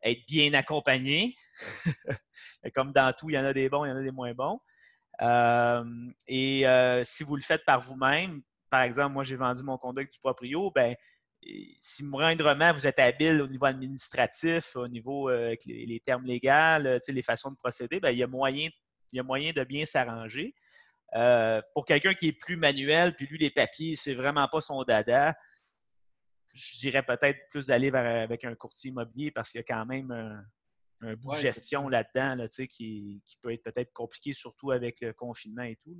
être bien accompagné. (laughs) Comme dans tout, il y en a des bons, il y en a des moins bons. Euh, et si vous le faites par vous-même, par exemple, moi, j'ai vendu mon conduit du proprio, ben, si moindrement vous êtes habile au niveau administratif, au niveau avec les, termes légaux, les façons de procéder, ben, il, y a moyen, il y a moyen de bien s'arranger. Euh, pour quelqu'un qui est plus manuel, puis lui, les papiers, c'est vraiment pas son dada, je dirais peut-être plus d'aller avec un courtier immobilier parce qu'il y a quand même un, bout de gestion là-dedans là, qui, qui, peut être peut-être compliqué, surtout avec le confinement et tout.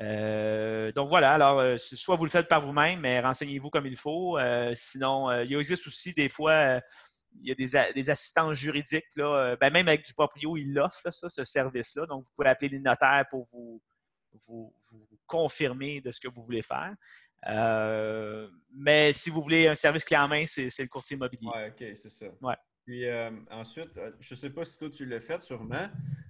Euh, donc voilà, alors euh, soit vous le faites par vous-même, mais renseignez-vous comme il faut. sinon, il existe aussi des fois il y a des, assistants juridiques, là, ben, même avec du proprio, ils l'offrent, ce service-là. Donc, vous pouvez appeler les notaires pour vous, vous, confirmer de ce que vous voulez faire. Euh, mais si vous voulez un service clé en main, c'est le courtier immobilier. Oui, OK, c'est ça. Ouais. Puis euh, ensuite, euh, je ne sais pas si toi tu l'as fait sûrement,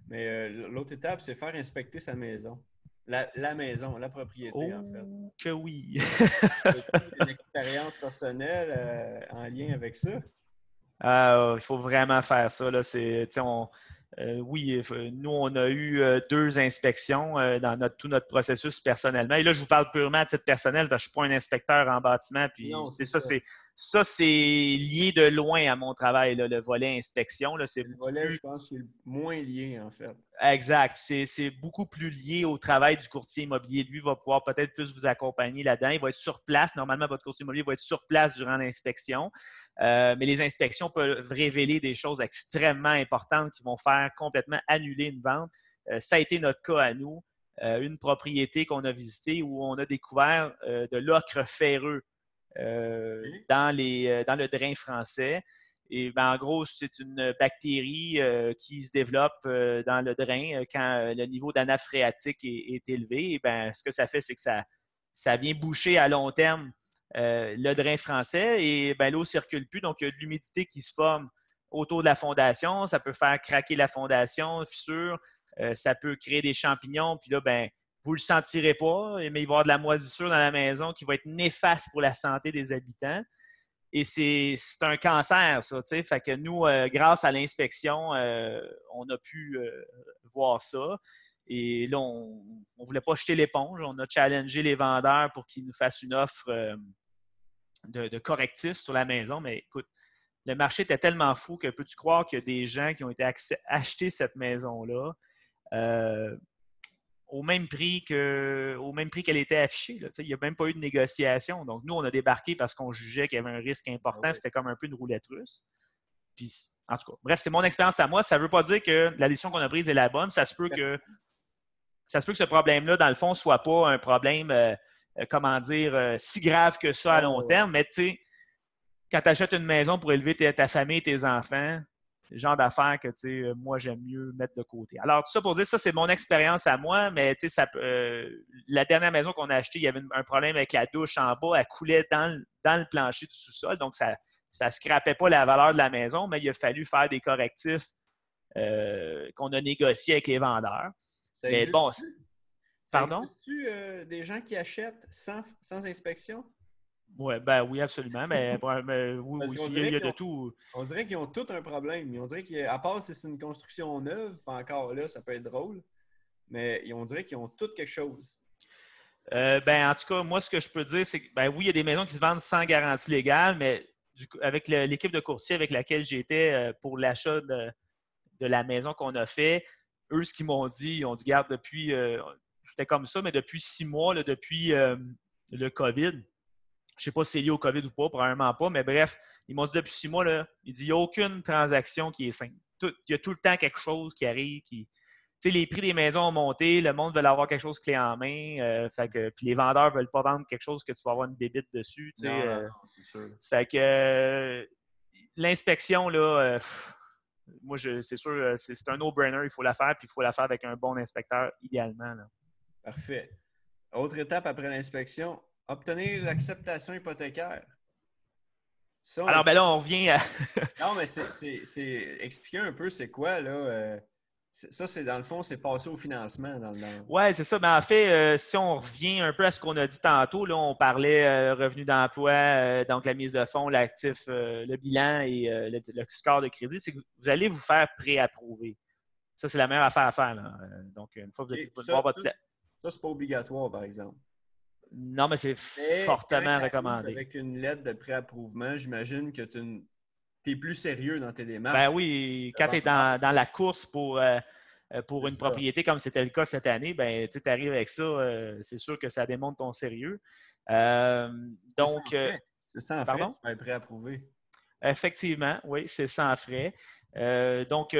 mais l'autre étape, c'est faire inspecter sa maison. La, maison, la propriété, en fait. Oh, que oui! (laughs) une expérience personnelle en lien avec ça? Il faut vraiment faire ça. Là. On, euh, oui, nous, on a eu euh, deux inspections euh, dans notre, tout notre processus personnellement. Et là, je vous parle purement à titre personnel parce que je ne suis pas un inspecteur en bâtiment. Puis c'est ça, c'est ça, c'est lié de loin à mon travail, le volet inspection. C'est le volet, je pense, qui est le moins lié, en fait. Exact. C'est beaucoup plus lié au travail du courtier immobilier. Lui va pouvoir peut-être plus vous accompagner là-dedans. Il va être sur place. Normalement, votre courtier immobilier va être sur place durant l'inspection. Euh, mais les inspections peuvent révéler des choses extrêmement importantes qui vont faire complètement annuler une vente. Euh, ça a été notre cas à nous. Euh, une propriété qu'on a visitée où on a découvert de l'ocre ferreux dans, les, dans le drain français. Et ben, en gros, c'est une bactérie euh, qui se développe euh, dans le drain euh, quand le niveau d'anaph phréatique est, élevé. Ben, ce que ça fait, c'est que ça, ça vient boucher à long terme le drain français et ben, l'eau ne circule plus. Donc, il y a de l'humidité qui se forme autour de la fondation. Ça peut faire craquer la fondation, fissure. ça peut créer des champignons. Puis là, ben, vous ne le sentirez pas, mais il va y avoir de la moisissure dans la maison qui va être néfaste pour la santé des habitants. Et c'est un cancer, ça. sais. Fait que nous, euh, grâce à l'inspection, euh, on a pu euh, voir ça. Et là, on ne voulait pas jeter l'éponge. On a challengé les vendeurs pour qu'ils nous fassent une offre de, de, correctif sur la maison. Mais écoute, le marché était tellement fou que peux-tu croire qu'il y a des gens qui ont été achetés cette maison-là au même prix que au même prix qu'elle était affichée. Il n'y a même pas eu de négociation. Donc, nous, on a débarqué parce qu'on jugeait qu'il y avait un risque important. Ah C'était comme un peu une roulette russe. Puis, en tout cas, bref, c'est mon expérience à moi. Ça ne veut pas dire que la décision qu'on a prise est la bonne. Ça se peut que ça se peut que ce problème-là, dans le fond, ne soit pas un problème, euh, euh, comment dire, euh, si grave que ça à long terme. Mais tu sais, quand tu achètes une maison pour élever ta famille et tes enfants, le genre d'affaires que euh, moi j'aime mieux mettre de côté. Alors, tout ça pour dire, ça, c'est mon expérience à moi, mais ça, euh, la dernière maison qu'on a achetée, il y avait un problème avec la douche en bas, elle coulait dans le, dans le plancher du sous-sol, donc ça ne scrapait pas la valeur de la maison, mais il a fallu faire des correctifs euh, qu'on a négociés avec les vendeurs. mais bon, pardon? tu des gens qui achètent sans, sans inspection? Ouais, ben oui, absolument. Mais, (laughs) oui, il y a de tout. On dirait qu'ils ont tout un problème. On dirait qu'à part si c'est une construction neuve, pas encore là, ça peut être drôle. Mais on dirait qu'ils ont tout quelque chose. Euh, ben, en tout cas, moi, ce que je peux dire, c'est que ben, oui, il y a des maisons qui se vendent sans garantie légale, mais avec l'équipe de courtier avec laquelle j'étais euh, pour l'achat de, la maison qu'on a fait, eux, ce qu'ils m'ont dit, ils ont dit, garde, depuis, euh, c'était comme ça, mais depuis six mois, depuis le COVID, je ne sais pas si c'est lié au COVID ou pas, probablement pas, mais bref, ils m'ont dit depuis six mois, là, il dit il n'y a aucune transaction qui est simple. il y a tout le temps quelque chose qui arrive. Qui, les prix des maisons ont monté, le monde veut avoir quelque chose clé en main. Euh, fait que, puis les vendeurs ne veulent pas vendre quelque chose que tu vas avoir une débite dessus. Euh, fait que euh, l'inspection, là, moi, c'est sûr, c'est un no-brainer, il faut la faire, puis il faut la faire avec un bon inspecteur, idéalement. Parfait. Autre étape après l'inspection, Obtenir l'acceptation hypothécaire. Alors, ben là, on revient à. (laughs) non, mais c'est expliquer un peu c'est quoi, là. Euh, ça, c'est dans le fond, c'est passer au financement. Dans, Oui, c'est ça. Mais en fait, euh, si on revient un peu à ce qu'on a dit tantôt, là, on parlait euh, revenu d'emploi, donc la mise de fonds, l'actif, le bilan et le, score de crédit, c'est que vous allez vous faire préapprouver. Ça, c'est la meilleure affaire à faire. Donc, une fois que vous allez voir votre. Ça, c'est pas obligatoire, par exemple. Non, mais c'est fortement recommandé. Avec une lettre de préapprouvement, j'imagine que tu es plus sérieux dans tes démarches. Ben oui, quand tu es dans, la course pour, euh, euh, pour une propriété comme c'était le cas cette année, ben, tu arrives avec ça, euh, c'est sûr que ça démontre ton sérieux. donc. C'est sans frais, tu vas préapprouvé. Effectivement, oui, c'est sans frais. donc,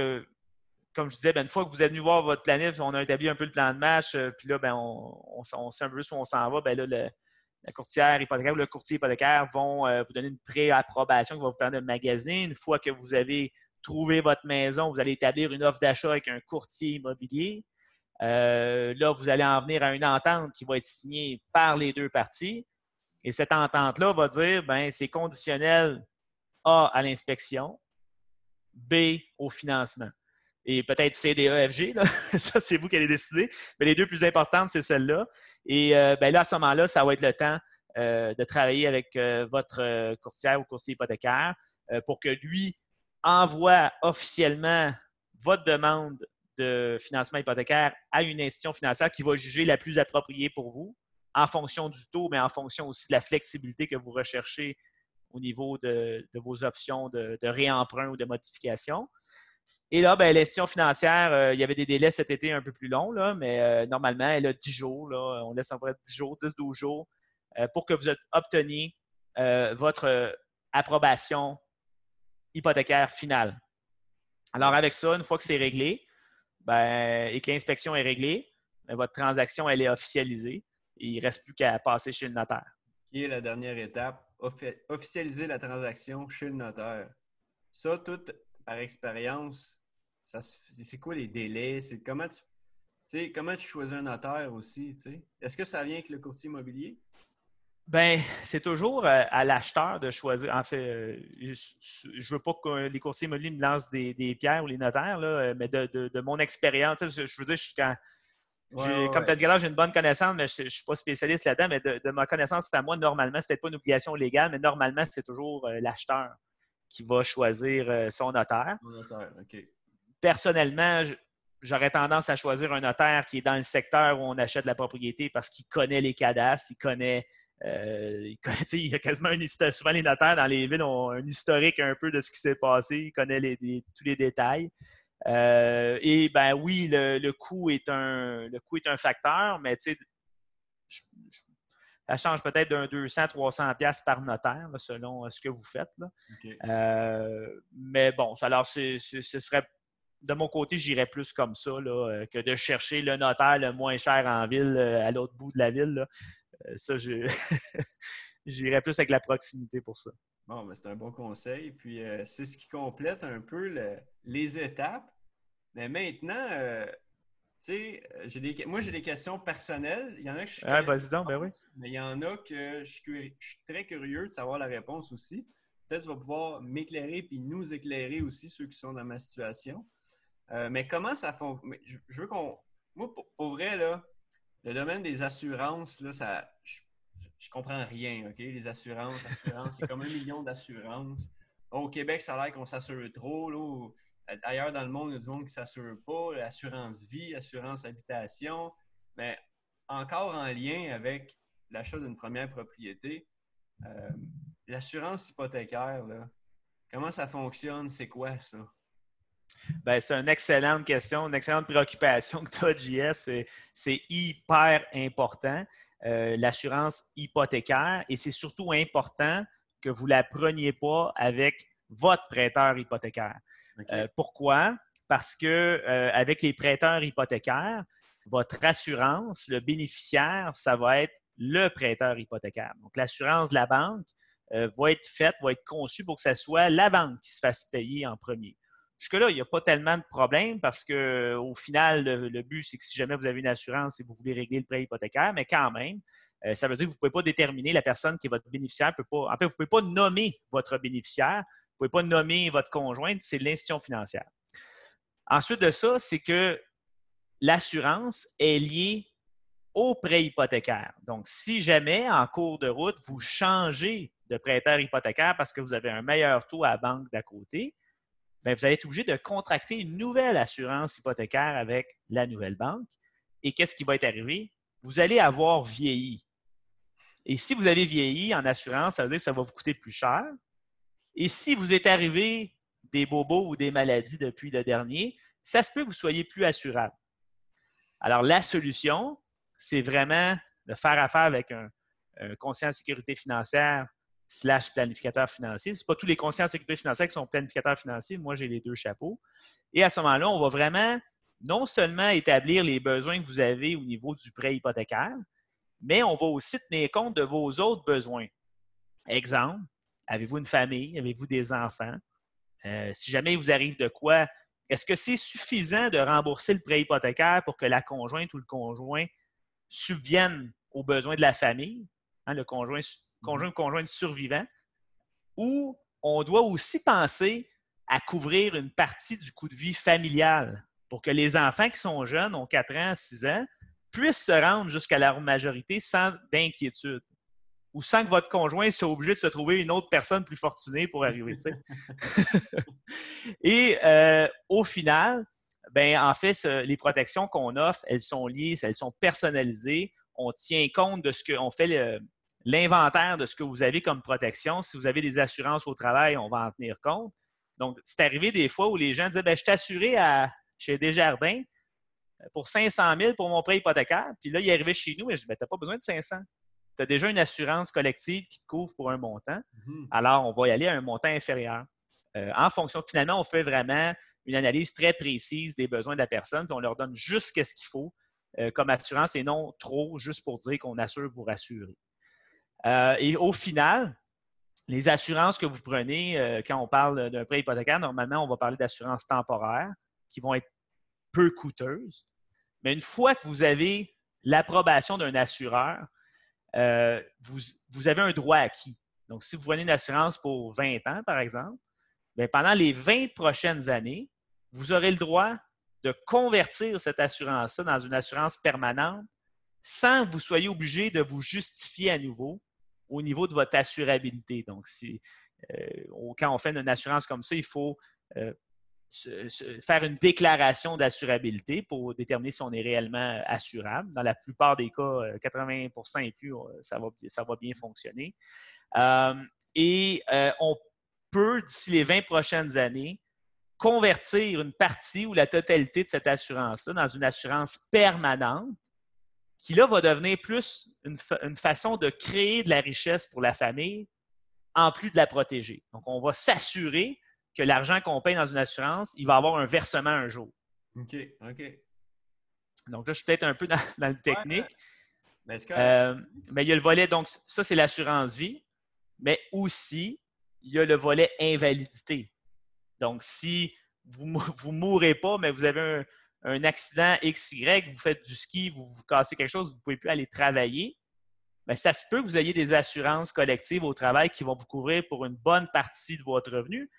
comme je disais, ben, une fois que vous êtes venu voir votre planif, on a établi un peu le plan de match, euh, puis là, ben, on, sait un peu où on s'en va. Ben, là, la courtière hypothécaire ou le courtier hypothécaire vont euh, vous donner une pré-approbation qui va vous permettre de magasiner. Une fois que vous avez trouvé votre maison, vous allez établir une offre d'achat avec un courtier immobilier. Euh, là, vous allez en venir à une entente qui va être signée par les deux parties. Et cette entente-là va dire, ben, c'est conditionnel A à l'inspection, B au financement et peut-être CDEFG. (laughs) ça, c'est vous qui allez décider. Mais les deux plus importantes, c'est celle-là. Et euh, ben là, à ce moment-là, ça va être le temps euh, de travailler avec euh, votre courtière ou courtier hypothécaire pour que lui envoie officiellement votre demande de financement hypothécaire à une institution financière qui va juger la plus appropriée pour vous en fonction du taux, mais en fonction aussi de la flexibilité que vous recherchez au niveau de, vos options de, de réemprunt ou de modification. Et là, ben, financière, euh, il y avait des délais cet été un peu plus longs, mais euh, normalement, elle a 10 jours. Là, on laisse en vrai 10 jours, 10-12 jours euh, pour que vous obteniez votre approbation hypothécaire finale. Alors, avec ça, une fois que c'est réglé ben, et que l'inspection est réglée, ben, votre transaction, elle est officialisée. Et il ne reste plus qu'à passer chez le notaire. Qui est la dernière étape? Officialiser la transaction chez le notaire. Ça, tout par expérience, c'est quoi les délais? C'est comment tu, comment tu choisis un notaire aussi? Est-ce que ça vient avec le courtier immobilier? Ben, c'est toujours euh, à l'acheteur de choisir. En fait, euh, je ne veux pas que les courtiers immobiliers me lancent des, pierres ou les notaires, là, mais de, mon expérience, je veux dire, je quand, comme tu as dit j'ai une bonne connaissance, mais je ne suis pas spécialiste là-dedans, mais de, ma connaissance, c'est à moi, normalement, ce peut-être pas une obligation légale, mais normalement, c'est toujours euh, l'acheteur qui va choisir son notaire. Son notaire, personnellement, j'aurais tendance à choisir un notaire qui est dans le secteur où on achète la propriété parce qu'il connaît les cadastres, il connaît. Euh, il, (laughs) y a quasiment un Souvent, les notaires dans les villes ont un historique un peu de ce qui s'est passé, il connaît tous les détails. Euh, et ben oui, le, coût est un, le coût est un facteur, mais tu sais, ça change peut-être d'un 200, 300 pièces par notaire, selon ce que vous faites. Euh, mais bon, alors ce serait de mon côté, j'irais plus comme ça euh, que de chercher le notaire le moins cher en ville, euh, à l'autre bout de la ville. Euh, ça, (laughs) j'irais plus avec la proximité pour ça. Bon, c'est un bon conseil. Puis c'est ce qui complète un peu les étapes. Mais maintenant, tu sais, moi j'ai des questions personnelles. Il y en a que je suis. Ah, vas-y donc, ben oui. Mais il y en a que je suis, je suis très curieux de savoir la réponse aussi. Peut-être que tu vas pouvoir m'éclairer puis nous éclairer aussi, ceux qui sont dans ma situation. Euh, mais comment ça fonctionne? Je, veux qu'on. Moi, pour, vrai, là, le domaine des assurances, là, ça, je, je comprends rien, OK? Les assurances, assurances, c'est comme un million d'assurances. Au Québec, ça a l'air qu'on s'assure trop. Là, ailleurs dans le monde, il y a du monde qui ne s'assure pas. L'assurance vie, assurance habitation. Mais encore en lien avec l'achat d'une première propriété, euh, l'assurance hypothécaire, là, comment ça fonctionne? C'est quoi ça? Ben, c'est une excellente question, une excellente préoccupation que tu as, JS. C'est hyper important, euh, l'assurance hypothécaire, et c'est surtout important que vous ne la preniez pas avec votre prêteur hypothécaire. Euh, pourquoi? Parce que euh, avec les prêteurs hypothécaires, votre assurance, le bénéficiaire, ça va être le prêteur hypothécaire. Donc, l'assurance de la banque va être faite, va être conçue pour que ce soit la banque qui se fasse payer en premier. Jusque-là, il n'y a pas tellement de problème parce qu'au final, le, but, c'est que si jamais vous avez une assurance et vous voulez régler le prêt hypothécaire, mais quand même, euh, ça veut dire que vous ne pouvez pas déterminer la personne qui est votre bénéficiaire. Peut pas, en fait, vous ne pouvez pas nommer votre bénéficiaire, vous ne pouvez pas nommer votre conjointe, c'est l'institution financière. Ensuite de ça, c'est que l'assurance est liée au prêt hypothécaire. Donc, si jamais, en cours de route, vous changez de prêteur hypothécaire parce que vous avez un meilleur taux à la banque d'à côté, ben, vous allez être obligé de contracter une nouvelle assurance hypothécaire avec la nouvelle banque. Et qu'est-ce qui va être arrivé? Vous allez avoir vieilli. Et si vous avez vieilli en assurance, ça veut dire que ça va vous coûter plus cher. Et si vous êtes arrivé des bobos ou des maladies depuis le dernier, ça se peut que vous soyez plus assurable. Alors, la solution, c'est vraiment de faire affaire avec un, conseiller en sécurité financière slash planificateur financier. Ce pas tous les conseillers en sécurité financière qui sont planificateurs financiers. Moi, j'ai les deux chapeaux. Et à ce moment-là, on va vraiment non seulement établir les besoins que vous avez au niveau du prêt hypothécaire, mais on va aussi tenir compte de vos autres besoins. Exemple, avez-vous une famille? Avez-vous des enfants? Euh, si jamais il vous arrive de quoi, est-ce que c'est suffisant de rembourser le prêt hypothécaire pour que la conjointe ou le conjoint subvienne aux besoins de la famille? Hein, le conjoint conjoint ou conjointe survivant, ou on doit aussi penser à couvrir une partie du coût de vie familial pour que les enfants qui sont jeunes, ont 4 ans, 6 ans, puissent se rendre jusqu'à leur majorité sans d'inquiétude? Ou sans que votre conjoint soit obligé de se trouver une autre personne plus fortunée pour arriver. (laughs) Et euh, au final, ben, en fait, les protections qu'on offre, elles sont liées, elles sont personnalisées. On tient compte de ce qu'on fait, l'inventaire de ce que vous avez comme protection. Si vous avez des assurances au travail, on va en tenir compte. Donc, c'est arrivé des fois où les gens disaient ben, Je suis assuré à, chez Desjardins pour 500 000 pour mon prêt hypothécaire. Puis là, il est arrivé chez nous et je dis ben, Tu n'as pas besoin de 500. Tu as déjà une assurance collective qui te couvre pour un montant. Mhm. Alors, on va y aller à un montant inférieur. Euh, en fonction, finalement, on fait vraiment une analyse très précise des besoins de la personne, puis on leur donne juste ce qu'il faut euh, comme assurance et non trop, juste pour dire qu'on assure pour assurer. Euh, et au final, les assurances que vous prenez quand on parle d'un prêt hypothécaire, normalement, on va parler d'assurances temporaires qui vont être peu coûteuses. Mais une fois que vous avez l'approbation d'un assureur, vous, avez un droit acquis. Donc, si vous prenez une assurance pour 20 ans, par exemple, bien, pendant les 20 prochaines années, vous aurez le droit de convertir cette assurance-là dans une assurance permanente sans que vous soyez obligé de vous justifier à nouveau au niveau de votre assurabilité. Donc, si, euh, quand on fait une assurance comme ça, il faut euh, faire une déclaration d'assurabilité pour déterminer si on est réellement assurable. Dans la plupart des cas, 80% euh, et plus, ça va, ça va bien fonctionner. et on peut, d'ici les 20 prochaines années, convertir une partie ou la totalité de cette assurance-là dans une assurance permanente qui là va devenir plus une, façon de créer de la richesse pour la famille en plus de la protéger. Donc, on va s'assurer que l'argent qu'on paye dans une assurance, il va avoir un versement un jour. OK, OK. Donc là, je suis peut-être un peu dans, le technique. mais, euh, mais il y a le volet, donc ça, c'est l'assurance vie, mais aussi, il y a le volet invalidité. Donc, si vous ne mourrez pas, mais vous avez un, accident XY, vous faites du ski, vous vous cassez quelque chose, vous ne pouvez plus aller travailler, mais ça se peut que vous ayez des assurances collectives au travail qui vont vous couvrir pour une bonne partie de votre revenu.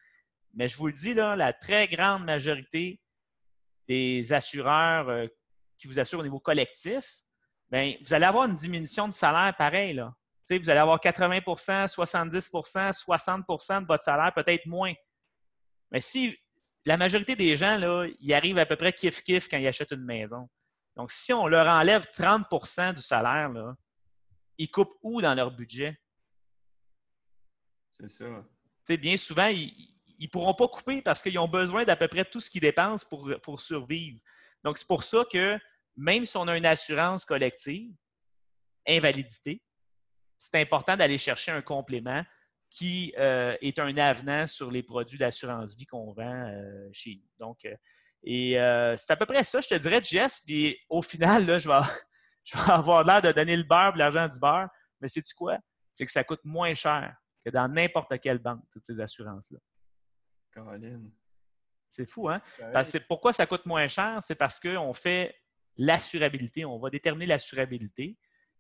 Mais je vous le dis, là, la très grande majorité des assureurs euh, qui vous assurent au niveau collectif, bien, vous allez avoir une diminution de salaire pareil. Là. vous allez avoir 80% 70% 60% de votre salaire, peut-être moins. Mais si la majorité des gens, là, ils arrivent à peu près kiff-kiff quand ils achètent une maison. Donc, si on leur enlève 30% du salaire, là, ils coupent où dans leur budget? C'est ça. sais, bien souvent, ils ne pourront pas couper parce qu'ils ont besoin d'à peu près tout ce qu'ils dépensent pour, pour survivre. Donc, c'est pour ça que même si on a une assurance collective, invalidité, c'est important d'aller chercher un complément qui euh, est un avenant sur les produits d'assurance vie qu'on vend euh, chez nous. Donc, euh, et c'est à peu près ça, je te dirais, Jess. Puis au final, là, je, vais, (laughs) je vais avoir l'air de donner le beurre l'argent du beurre. Mais c'est quoi? C'est que ça coûte moins cher que dans n'importe quelle banque, toutes ces assurances-là. Caroline. C'est fou, hein? Parce pourquoi ça coûte moins cher? C'est parce qu'on fait l'assurabilité. On va déterminer l'assurabilité.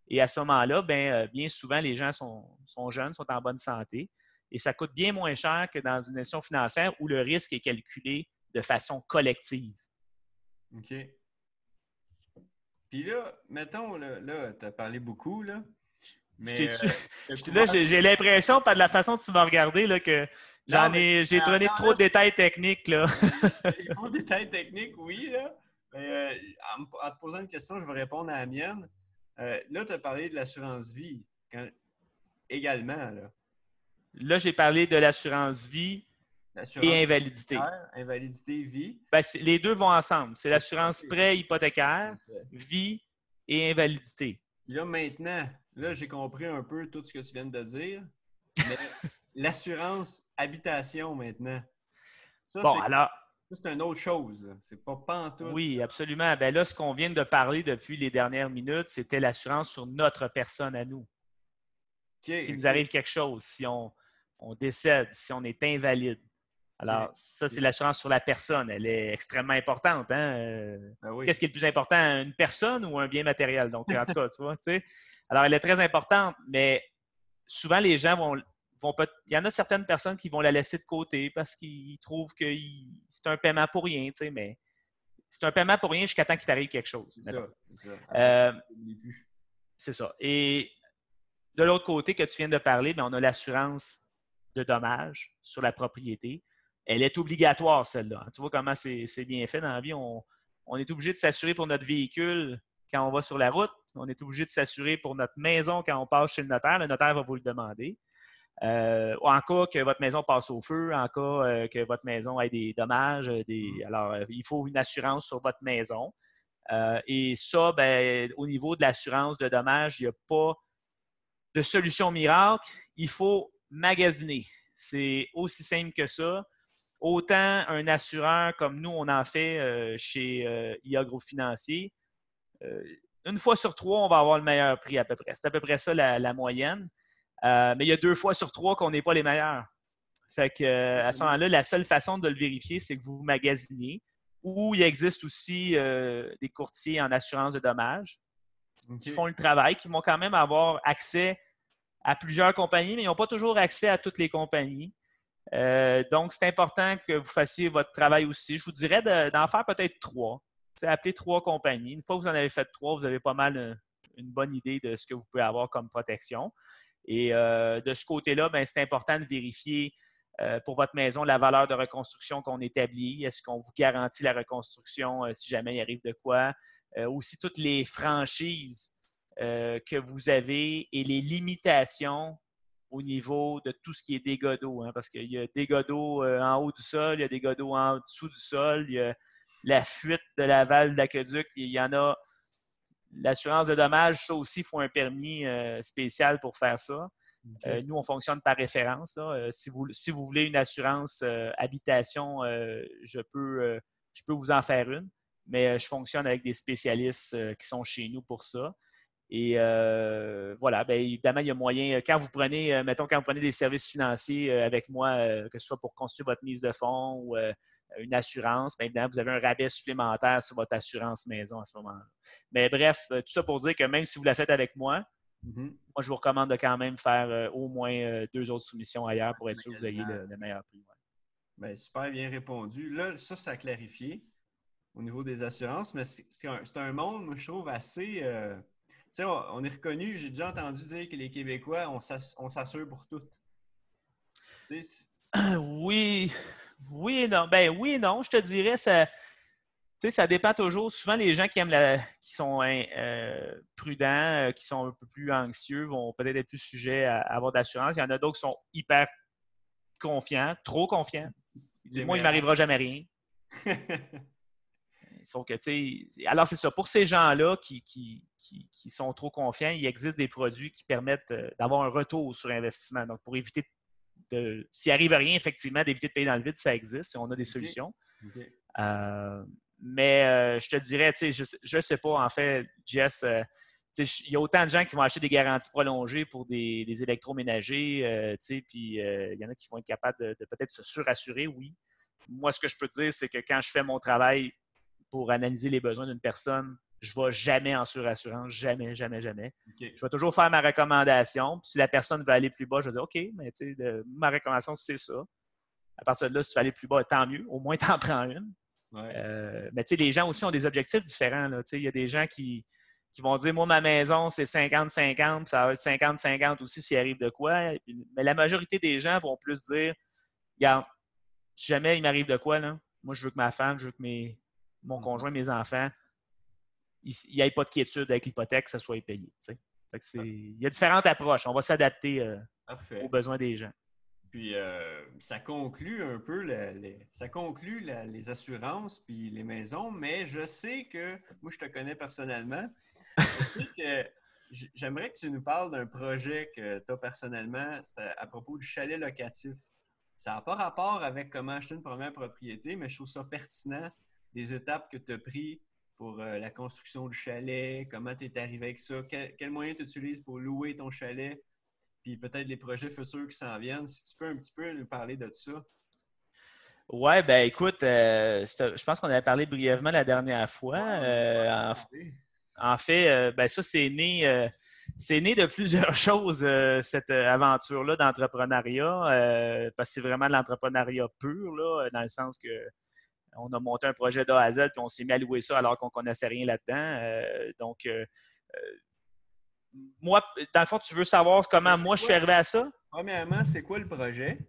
Et à ce moment-là, bien, euh, bien souvent, les gens sont, jeunes, sont en bonne santé. Et ça coûte bien moins cher que dans une institution financière où le risque est calculé de façon collective. OK. Puis là, mettons, là, tu as parlé beaucoup, là. Mais, euh, (laughs) j'ai l'impression, par de la façon dont tu m'as regardé, là, que j'en ai, j'ai donné trop de détails techniques, là. (laughs) trop de détails techniques, oui, là. Mais, euh, en, te posant une question, je vais répondre à la mienne. Euh, là, tu as parlé de l'assurance vie également. Là, là j'ai parlé de l'assurance vie et invalidité. Invalidité, vie. Ben, les deux vont ensemble. C'est l'assurance prêt hypothécaire, vie et invalidité. Là, maintenant, là, j'ai compris un peu tout ce que tu viens de dire. Mais (laughs) l'assurance habitation maintenant. bon, alors, c'est une autre chose. C'est pas pantoute. Oui, absolument. Ben là, ce qu'on vient de parler depuis les dernières minutes, c'était l'assurance sur notre personne à nous. si nous arrive quelque chose, si on, décède, si on est invalide. Alors, ça, c'est l'assurance sur la personne. Elle est extrêmement importante. Hein? Euh, ben qu'est-ce qui est le plus important, une personne ou un bien matériel? Donc, en tout cas, tu vois, Alors, elle est très importante, mais souvent, les gens vont il y en a certaines personnes qui vont la laisser de côté parce qu'ils trouvent que c'est un paiement pour rien, tu sais, mais c'est un paiement pour rien jusqu'à temps qu'il t'arrive quelque chose. Euh, c'est ça. Et de l'autre côté que tu viens de parler, bien, on a l'assurance de dommages sur la propriété. Elle est obligatoire, celle-là. Tu vois comment c'est bien fait dans la vie. On, on est obligé de s'assurer pour notre véhicule quand on va sur la route. On est obligé de s'assurer pour notre maison quand on passe chez le notaire. Le notaire va vous le demander. Euh, en cas que votre maison passe au feu, en cas euh, que votre maison ait des dommages, des, mm. alors il faut une assurance sur votre maison. et ça, ben, au niveau de l'assurance de dommages, il n'y a pas de solution miracle. Il faut magasiner. C'est aussi simple que ça. Autant un assureur comme nous, on en fait chez IA Groupe Financier, une fois sur trois, on va avoir le meilleur prix à peu près. C'est à peu près ça la, moyenne. Euh, mais il y a deux fois sur trois qu'on n'est pas les meilleurs. Fait que, à ce moment-là, la seule façon de le vérifier, c'est que vous magasiniez. Ou il existe aussi euh, des courtiers en assurance de dommages qui font le travail, qui vont quand même avoir accès à plusieurs compagnies, mais ils n'ont pas toujours accès à toutes les compagnies. Euh, donc, c'est important que vous fassiez votre travail aussi. Je vous dirais d'en faire peut-être trois appelez trois compagnies. Une fois que vous en avez fait trois, vous avez pas mal euh, une, bonne idée de ce que vous pouvez avoir comme protection. Et euh, de ce côté-là, ben, c'est important de vérifier euh, pour votre maison la valeur de reconstruction qu'on établit. Est-ce qu'on vous garantit la reconstruction si jamais il arrive de quoi? aussi toutes les franchises que vous avez et les limitations au niveau de tout ce qui est dégâts d'eau. Hein, parce qu'il y a dégâts d'eau en haut du sol, il y a dégâts d'eau en dessous du sol, il y a la fuite de la valve d'aqueduc. Il y en a. L'assurance de dommages, ça aussi, il faut un permis euh, spécial pour faire ça. Euh, nous, on fonctionne par référence. Euh, si, vous, si vous voulez une assurance habitation, je, peux, je peux vous en faire une, mais je fonctionne avec des spécialistes qui sont chez nous pour ça. Et voilà, bien, évidemment, il y a moyen, quand vous prenez, mettons, quand vous prenez des services financiers avec moi, que ce soit pour construire votre mise de fonds ou une assurance, bien évidemment, vous avez un rabais supplémentaire sur votre assurance maison à ce moment-là. Mais bref, euh, tout ça pour dire que même si vous la faites avec moi, mm-hmm. moi, je vous recommande de quand même faire euh, au moins euh, deux autres soumissions ailleurs pour être sûr que vous ayez le, meilleur prix. Bien, super bien répondu. Là, ça, ça a clarifié au niveau des assurances, mais c'est un, monde, je trouve, assez. Sais, on, est reconnu, j'ai déjà entendu dire que les Québécois, on s'assure pour tout. (clears throat) Oui, oui et non. Ben oui et non, je te dirais, ça, ça dépend toujours. Souvent, les gens qui aiment la, qui sont hein, euh, prudents, euh, qui sont un peu plus anxieux, vont peut-être être plus sujets à, avoir d'assurance. Il y en a d'autres qui sont hyper confiants, trop confiants. Moi, il ne m'arrivera jamais rien. (laughs) Sauf que, alors c'est ça. Pour ces gens-là qui, qui, qui, sont trop confiants, il existe des produits qui permettent euh, d'avoir un retour sur investissement. Donc, pour éviter s'il arrive à rien, effectivement, d'éviter de payer dans le vide, ça existe. On a des solutions. Euh, mais euh, je te dirais, je ne sais pas, en fait, Jess, euh, il y a autant de gens qui vont acheter des garanties prolongées pour des, électroménagers, puis il y en a qui vont être capables de, de peut-être se surassurer, oui. Moi, ce que je peux te dire, c'est que quand je fais mon travail pour analyser les besoins d'une personne, je ne vais jamais en surassurance, jamais, jamais, jamais. Je vais toujours faire ma recommandation. si la personne veut aller plus bas, je vais dire OK, mais tu sais, ma recommandation, c'est ça. À partir de là, si tu veux aller plus bas, tant mieux. Au moins, (laughs) tu en prends une. Euh, mais tu sais, les gens aussi ont des objectifs différents. Il y a des gens qui, vont dire Moi, ma maison, c'est 50-50, ça va être 50-50 aussi s'il arrive de quoi. Mais la majorité des gens vont plus dire Regarde, si jamais il m'arrive de quoi, là, moi, je veux que ma femme, je veux que mes, mon mm. conjoint, mes enfants, il n'y ait pas de quiétude avec l'hypothèque, que ça soit payé. il y a différentes approches. On va s'adapter euh, aux besoins des gens. Puis euh, ça conclut un peu les, ça conclut les assurances puis les maisons, mais je sais que moi je te connais personnellement. Je sais que j'aimerais que tu nous parles d'un projet que tu as personnellement à propos du chalet locatif. Ça n'a pas rapport avec comment acheter une première propriété, mais je trouve ça pertinent des étapes que tu as prises pour euh, la construction du chalet? Comment tu es arrivé avec ça? Quel, moyen tu utilises pour louer ton chalet? Puis peut-être les projets futurs qui s'en viennent. Si tu peux un petit peu nous parler de ça. Oui, ben écoute, euh, je pense qu'on avait parlé brièvement la dernière fois. Euh, en, fait, ben ça, c'est né, c'est né de plusieurs (laughs) choses, cette aventure-là d'entrepreneuriat, parce que c'est vraiment de l'entrepreneuriat pur, là, dans le sens que on a monté un projet d'A à Z, puis on s'est mis à louer ça alors qu'on ne connaissait rien là-dedans. Euh, donc, euh, euh, moi, dans le fond, tu veux savoir comment moi je suis arrivé à ça? Premièrement, c'est quoi le projet?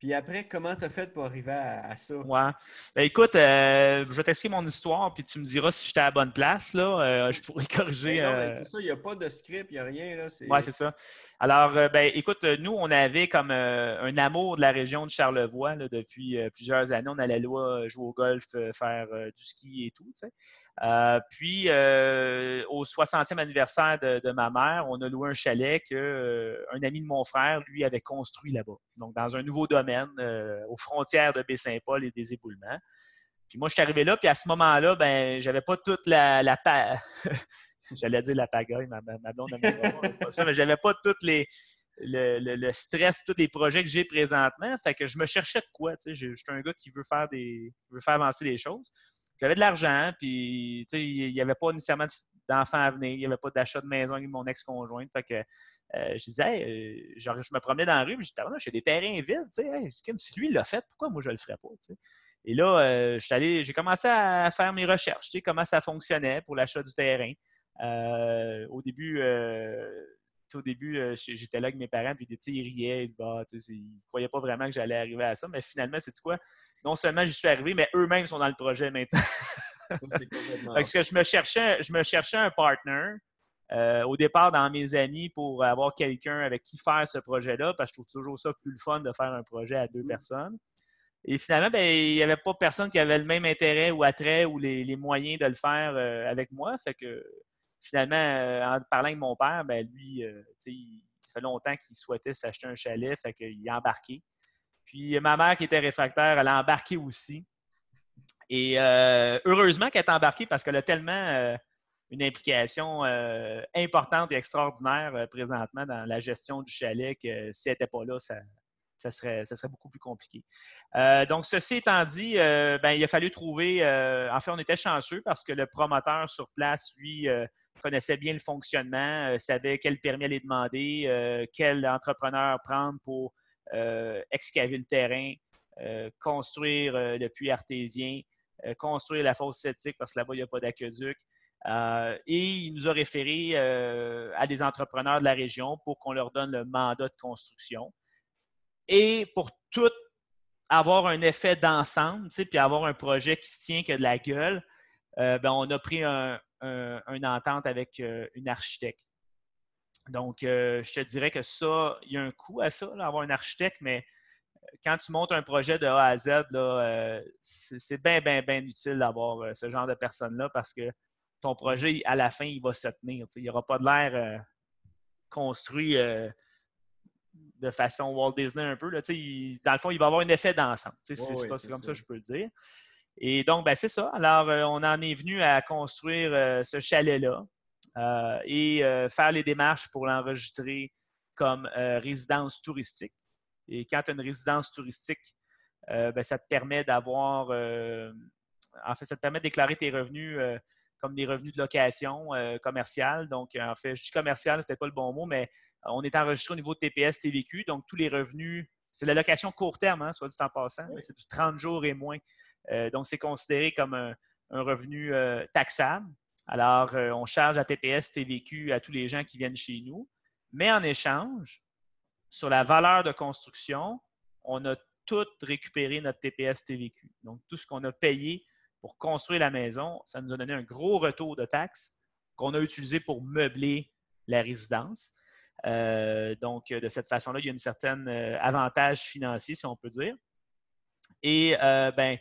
Puis après, comment tu as fait pour arriver à, ça? Ouais. Ben, écoute, je vais t'expliquer mon histoire, puis tu me diras si j'étais à la bonne place. Là. je pourrais (laughs) corriger. Non, c'est ça, il n'y a pas de script, il n'y a rien. Oui, c'est ça. Alors, euh, ben, écoute, nous, on avait comme euh, un amour de la région de Charlevoix depuis euh, plusieurs années. On allait là jouer au golf, faire du ski et tout. puis, au 60e anniversaire de, ma mère, on a loué un chalet qu'un ami de mon frère, lui, avait construit là-bas. Donc, dans un nouveau domaine, aux frontières de Baie-Saint-Paul et des éboulements. Puis moi, je suis arrivé là, puis à ce moment-là, ben, j'avais pas toute la, la (laughs) J'allais dire la pagaille, ma, ma blonde c'est pas ça, mais j'avais pas tout les, le, stress, tous les projets que j'ai présentement. Fait que je me cherchais de quoi. Je, suis un gars qui veut faire des. veut faire avancer les choses. J'avais de l'argent, puis il n'y avait pas nécessairement d'enfants à venir, il n'y avait pas d'achat de maison avec mon ex-conjointe. Fait que euh, je disais, euh, je me promenais dans la rue, je disais, j'ai des terrains vides, tu sais, si lui l'a fait, pourquoi moi je le ferais pas? Et là, euh, j'ai commencé à faire mes recherches, comment ça fonctionnait pour l'achat du terrain. Euh, au début, euh, au début, euh, j'étais là avec mes parents, puis ils riaient, ils ne croyaient pas vraiment que j'allais arriver à ça. Mais finalement, c'est quoi? Non seulement j'y suis arrivé, mais eux-mêmes sont dans le projet maintenant. Parce (laughs) que je me cherchais, je me cherchais un partner. au départ, dans mes amis, pour avoir quelqu'un avec qui faire ce projet-là, parce que je trouve toujours ça plus le fun de faire un projet à deux mmh. personnes. Et finalement, ben, il n'y avait pas personne qui avait le même intérêt ou attrait ou les, les moyens de le faire avec moi. Fait que finalement, euh, en parlant avec mon père, ben lui, euh, il fait longtemps qu'il souhaitait s'acheter un chalet, fait qu'il a embarqué. Puis ma mère qui était réfractaire, elle a embarqué aussi. Et euh, heureusement qu'elle est embarquée parce qu'elle a tellement une implication importante et extraordinaire présentement dans la gestion du chalet que si elle n'était pas là, ça, ça serait, ça serait beaucoup plus compliqué. Euh, donc, ceci étant dit, euh, ben, il a fallu trouver, euh, en fait, on était chanceux parce que le promoteur sur place, lui, connaissait bien le fonctionnement, savait quel permis aller demander, quel entrepreneur prendre pour excaver le terrain, construire le puits artésien, construire la fosse septique parce que là-bas, il n'y a pas d'aqueduc. et il nous a référé à des entrepreneurs de la région pour qu'on leur donne le mandat de construction. Et pour tout avoir un effet d'ensemble, puis avoir un projet qui se tient que de la gueule, euh, ben, on a pris un, une entente avec euh, une architecte. Donc, euh, je te dirais que ça, il y a un coût à ça, avoir un architecte, mais quand tu montes un projet de A à Z, c'est bien, bien, bien utile d'avoir ce genre de personnes-là parce que ton projet, à la fin, il va se tenir. Il n'y aura pas de l'air construit de façon Walt Disney un peu. Là, dans le fond, il va avoir un effet d'ensemble. c'est comme ça. je peux le dire. Et donc, ben, c'est ça. Alors, euh, on en est venu à construire euh, ce chalet-là euh, et faire les démarches pour l'enregistrer comme résidence touristique. Et quand tu as une résidence touristique, ben, ça te permet d'avoir, en fait, ça te permet de déclarer tes revenus comme des revenus de location euh, commerciale. Donc, en fait, je dis commercial, ce peut-être pas le bon mot, mais euh, on est enregistré au niveau de TPS, TVQ. Donc, tous les revenus, c'est la location court terme, hein, soit dit en passant, mais c'est du 30 jours et moins. Euh, donc, c'est considéré comme un, revenu taxable. Alors, on charge à TPS, TVQ à tous les gens qui viennent chez nous. Mais en échange, sur la valeur de construction, on a tout récupéré notre TPS, TVQ. Donc, tout ce qu'on a payé pour construire la maison, ça nous a donné un gros retour de taxes qu'on a utilisé pour meubler la résidence. Euh, donc, de cette façon-là, il y a un certain euh, avantage financier, si on peut dire. Et euh, ben,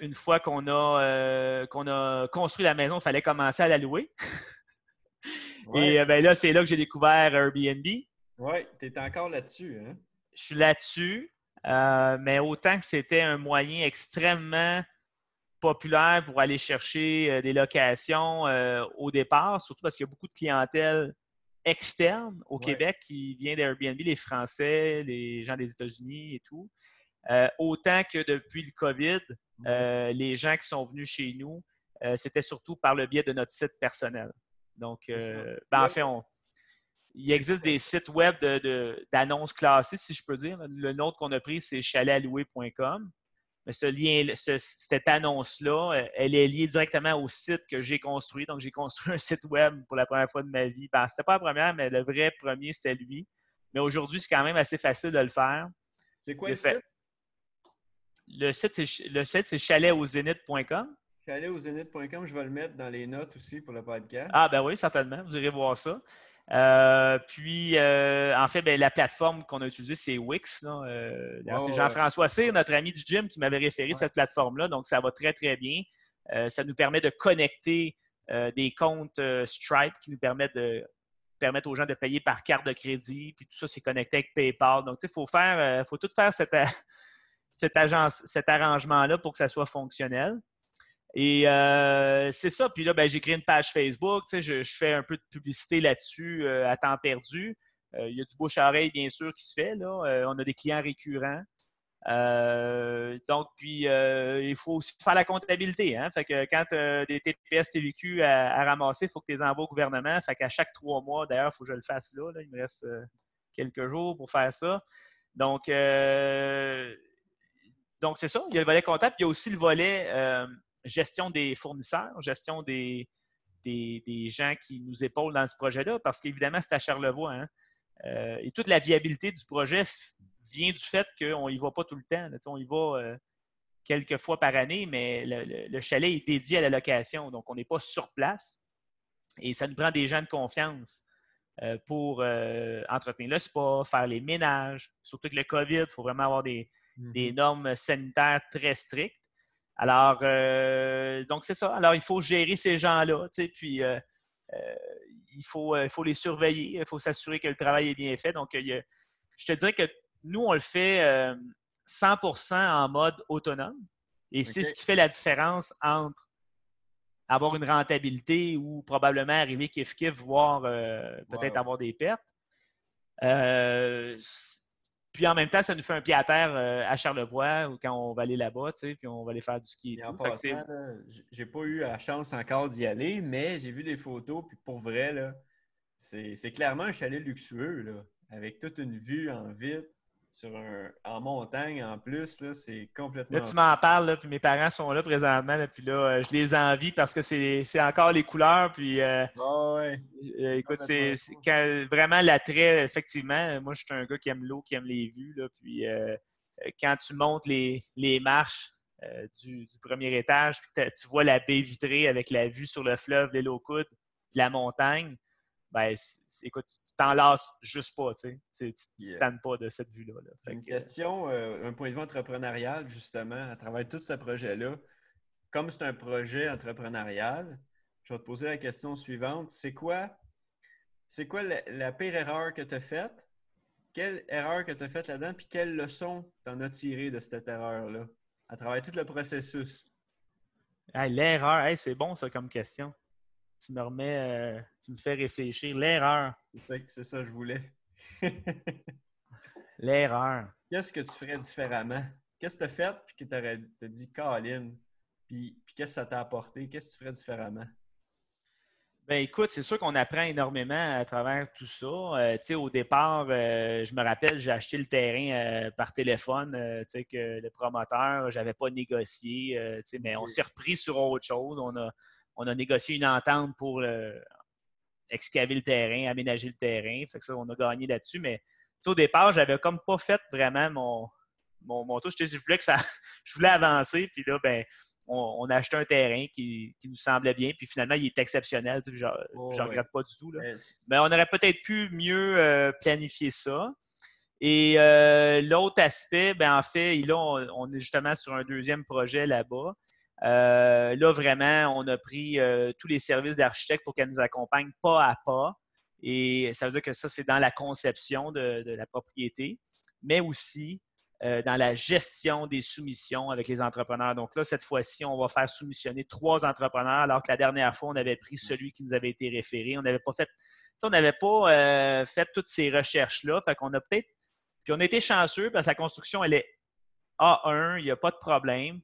une fois qu'on a, qu'on a construit la maison, il fallait commencer à la louer. (laughs) Et ben, là, c'est là que j'ai découvert Airbnb. Oui, tu es encore là-dessus. Hein? Je suis là-dessus, mais autant que c'était un moyen extrêmement populaire pour aller chercher euh, des locations euh, au départ, surtout parce qu'il y a beaucoup de clientèle externe au Québec qui vient d'Airbnb, les Français, les gens des États-Unis et tout. Euh, autant que depuis le COVID, les gens qui sont venus chez nous, c'était surtout par le biais de notre site personnel. Donc, ben, en fait, il existe des sites web d'annonces classées, si je peux dire. Le nôtre qu'on a pris, c'est chaletalloué.com. Mais ce lien, cette annonce-là, euh, elle est liée directement au site que j'ai construit. Donc, j'ai construit un site web pour la première fois de ma vie. Ben, ce n'était pas la première, mais le vrai premier, c'était lui. Mais aujourd'hui, c'est quand même assez facile de le faire. C'est quoi le, site? Le site, c'est, le site, c'est chaletauxénith.com. Chaletauxénith.com, je vais le mettre dans les notes aussi pour le podcast. Ah, ben oui, certainement. Vous irez voir ça. Puis, en fait, ben, la plateforme qu'on a utilisée, c'est Wix. c'est Jean-François Cyr, notre ami du gym, qui m'avait référé cette plateforme-là. Donc, ça va très, très bien. ça nous permet de connecter des comptes Stripe qui nous permettent de permettre aux gens de payer par carte de crédit, puis tout ça, c'est connecté avec PayPal. Donc, il faut faire, euh, faut tout faire (laughs) agence, cet arrangement-là pour que ça soit fonctionnel. Et euh, c'est ça. Puis là, ben, j'ai créé une page Facebook. Je, je, fais un peu de publicité là-dessus euh, à temps perdu. il y a du bouche-à-oreille, bien sûr, qui se fait. Là. on a des clients récurrents. Euh, donc, puis, euh, il faut aussi faire la comptabilité. Hein? Fait que quand tu des TPS, TVQ à, ramasser, il faut que tu les envoies au gouvernement. Fait qu'à chaque trois mois, d'ailleurs, il faut que je le fasse là. Il me reste euh, quelques jours pour faire ça. Donc, donc c'est ça. Il y a le volet comptable. il y a aussi le volet gestion des fournisseurs, gestion des, des, gens qui nous épaulent dans ce projet-là, parce qu'évidemment, c'est à Charlevoix. Hein? et toute la viabilité du projet vient du fait qu'on n'y va pas tout le temps. on y va euh, quelques fois par année, mais le, chalet est dédié à la location, donc on n'est pas sur place. Et ça nous prend des gens de confiance euh, pour euh, entretenir le spa, faire les ménages. Surtout que le COVID, il faut vraiment avoir des, mm-hmm. normes sanitaires très strictes. Alors, donc c'est ça. Alors, il faut gérer ces gens-là, puis il, faut, il faut les surveiller, il faut s'assurer que le travail est bien fait. Donc, je te dirais que nous, on le fait 100% euh, en mode autonome. Et c'est ce qui fait la différence entre avoir une rentabilité ou probablement arriver kiff-kiff, voire euh, peut-être avoir des pertes. Euh, puis en même temps, ça nous fait un pied à terre à Charlevoix ou quand on va aller là-bas, tu sais, puis on va aller faire du ski. J'ai pas eu la chance encore d'y aller, mais j'ai vu des photos, puis pour vrai, c'est clairement un chalet luxueux, là, avec toute une vue en vite sur un, en montagne en plus, là, c'est complètement. Là, tu m'en parles, puis mes parents sont là présentement, puis là, euh, je les envie parce que c'est encore les couleurs, puis. Euh, ouais. Euh, écoute, c'est vraiment l'attrait, effectivement. Moi, je suis un gars qui aime l'eau, qui aime les vues, là, puis quand tu montes les, les marches du, du, premier étage, puis tu vois la baie vitrée avec la vue sur le fleuve, les coude, la montagne ben, écoute, tu t'en lasses juste pas, tu sais. Tu ne tannes pas de cette vue-là. Une question, euh, un point de vue entrepreneurial, justement, à travers tout ce projet-là. Comme c'est un projet entrepreneurial, je vais te poser la question suivante. C'est quoi, c'est quoi la, pire erreur que tu as faite? Quelle erreur que tu as faite là-dedans? Puis quelle leçon tu en as tiré de cette erreur-là à travers tout le processus? L'erreur, c'est bon ça comme question tu me remets, euh, tu me fais réfléchir. L'erreur. C'est ça, que je voulais. (laughs) L'erreur. Qu'est-ce que tu ferais différemment? Qu'est-ce que tu as fait puis que tu as dit Colin? Puis, puis qu'est-ce que ça t'a apporté? Qu'est-ce que tu ferais différemment? Ben écoute, c'est sûr qu'on apprend énormément à travers tout ça. Euh, au départ, euh, je me rappelle, j'ai acheté le terrain par téléphone, tu sais, que le promoteur, je n'avais pas négocié, mais on s'est repris sur autre chose. On a, on a négocié une entente pour euh, excaver le terrain, aménager le terrain. Fait que ça, on a gagné là-dessus. Mais au départ, j'avais comme pas fait vraiment mon, mon, mon tour. Je, voulais que ça, (laughs) je voulais avancer. Puis là, ben, on, a acheté un terrain qui, nous semblait bien. Puis finalement, il est exceptionnel. Je ne oh, regrette pas du tout. Mais on aurait peut-être pu mieux euh, planifier ça. Et euh, l'autre aspect, ben, en fait, là, on, est justement sur un deuxième projet là-bas. Euh, là, vraiment, on a pris euh, tous les services d'architecte pour qu'elle nous accompagne pas à pas. Et ça veut dire que ça, c'est dans la conception de, la propriété, mais aussi euh, dans la gestion des soumissions avec les entrepreneurs. Donc là, cette fois-ci, on va faire soumissionner trois entrepreneurs, alors que la dernière fois, on avait pris celui qui nous avait été référé. On n'avait pas fait, on n'avait pas fait toutes ces recherches-là. Fait qu'on a peut-être, puis on a été chanceux parce que la construction, elle est A1, il n'y a pas de problème.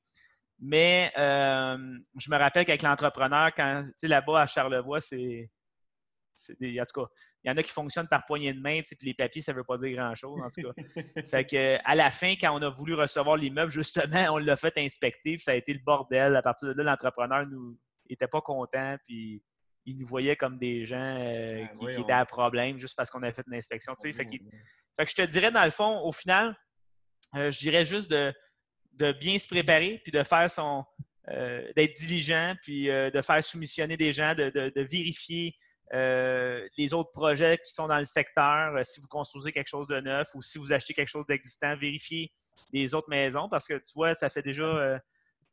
Mais euh, je me rappelle qu'avec l'entrepreneur, quand tu sais, là-bas à Charlevoix, c'est. En tout cas, il y en a qui fonctionnent par poignée de main, puis les papiers, ça ne veut pas dire grand-chose, en tout cas. (laughs) fait que, à la fin, quand on a voulu recevoir l'immeuble, justement, on l'a fait inspecter, puis ça a été le bordel. À partir de là, l'entrepreneur n'était pas content, puis il nous voyait comme des gens euh, qui, étaient à problème juste parce qu'on avait fait une inspection. Fait, fait, que je te dirais, dans le fond, au final, euh, je dirais juste de de bien se préparer, puis de faire son. Euh, d'être diligent, puis euh, de faire soumissionner des gens, de, vérifier les autres projets qui sont dans le secteur, si vous construisez quelque chose de neuf ou si vous achetez quelque chose d'existant, vérifiez les autres maisons parce que tu vois, ça fait déjà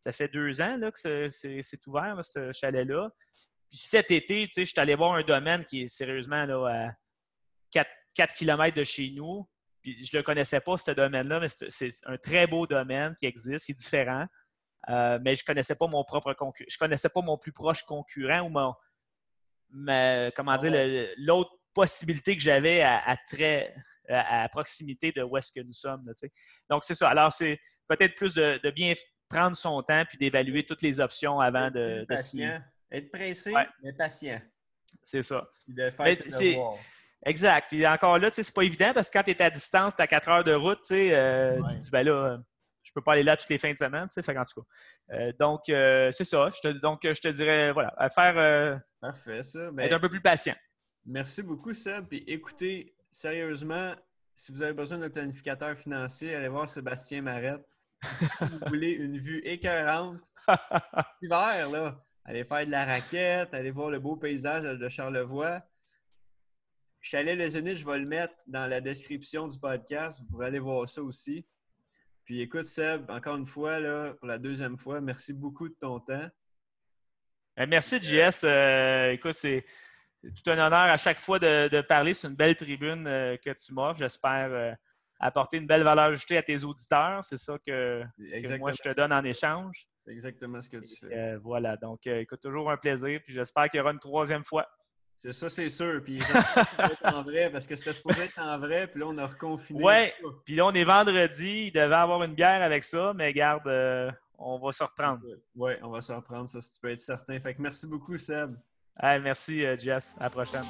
ça fait deux ans là, que c'est ouvert, ce chalet-là. Puis cet été, je suis allé voir un domaine qui est sérieusement là, à 4, 4 km de chez nous. Puis je ne le connaissais pas, ce domaine-là, mais c'est un très beau domaine qui existe, c'est différent. Euh, mais je ne connaissais pas mon propre concurrent. Je connaissais pas mon plus proche concurrent ou mon, comment dire, l'autre possibilité que j'avais à, très à, proximité de où est-ce que nous sommes. Donc, c'est ça. Alors, c'est peut-être plus de, bien prendre son temps puis d'évaluer toutes les options avant de, de Être pressé, mais patient. C'est ça. De faire Exact. Puis encore là, c'est pas évident parce que quand tu es à distance, tu as 4 heures de route, euh, tu te dis, ben là, je peux pas aller là toutes les fins de semaine, fait en tout cas. Euh, donc, euh, c'est ça. Je te, donc, je te dirais, voilà, à faire. Parfait, ça. Ben, être un peu plus patient. Merci beaucoup, Seb. Puis écoutez, sérieusement, si vous avez besoin d'un planificateur financier, allez voir Sébastien Marette. Si vous voulez une vue écœurante, (laughs) hiver, là, allez faire de la raquette, allez voir le beau paysage de Charlevoix. Chalet Les Zénith, je vais le mettre dans la description du podcast. Vous pourrez aller voir ça aussi. Puis écoute, Seb, encore une fois, là, pour la deuxième fois, merci beaucoup de ton temps. Ben, merci, JS. Euh, écoute, c'est tout un honneur à chaque fois de, parler. C'est une belle tribune euh, que tu m'offres. J'espère euh, apporter une belle valeur ajoutée à tes auditeurs. C'est ça que, moi, je te donne en échange. C'est exactement ce que tu fais. voilà. Donc, écoute, toujours un plaisir. Puis j'espère qu'il y aura une troisième fois. C'est ça, c'est sûr. Puis en vrai, parce que c'était supposé être en vrai, puis là, on a reconfiné. Ouais, puis là, on est vendredi, il devait avoir une bière avec ça, mais garde, euh, on va se reprendre. Oui, on va se reprendre, ça, si tu peux être certain. Fait que merci beaucoup, Seb. Hey, merci, euh, Jess. À la prochaine.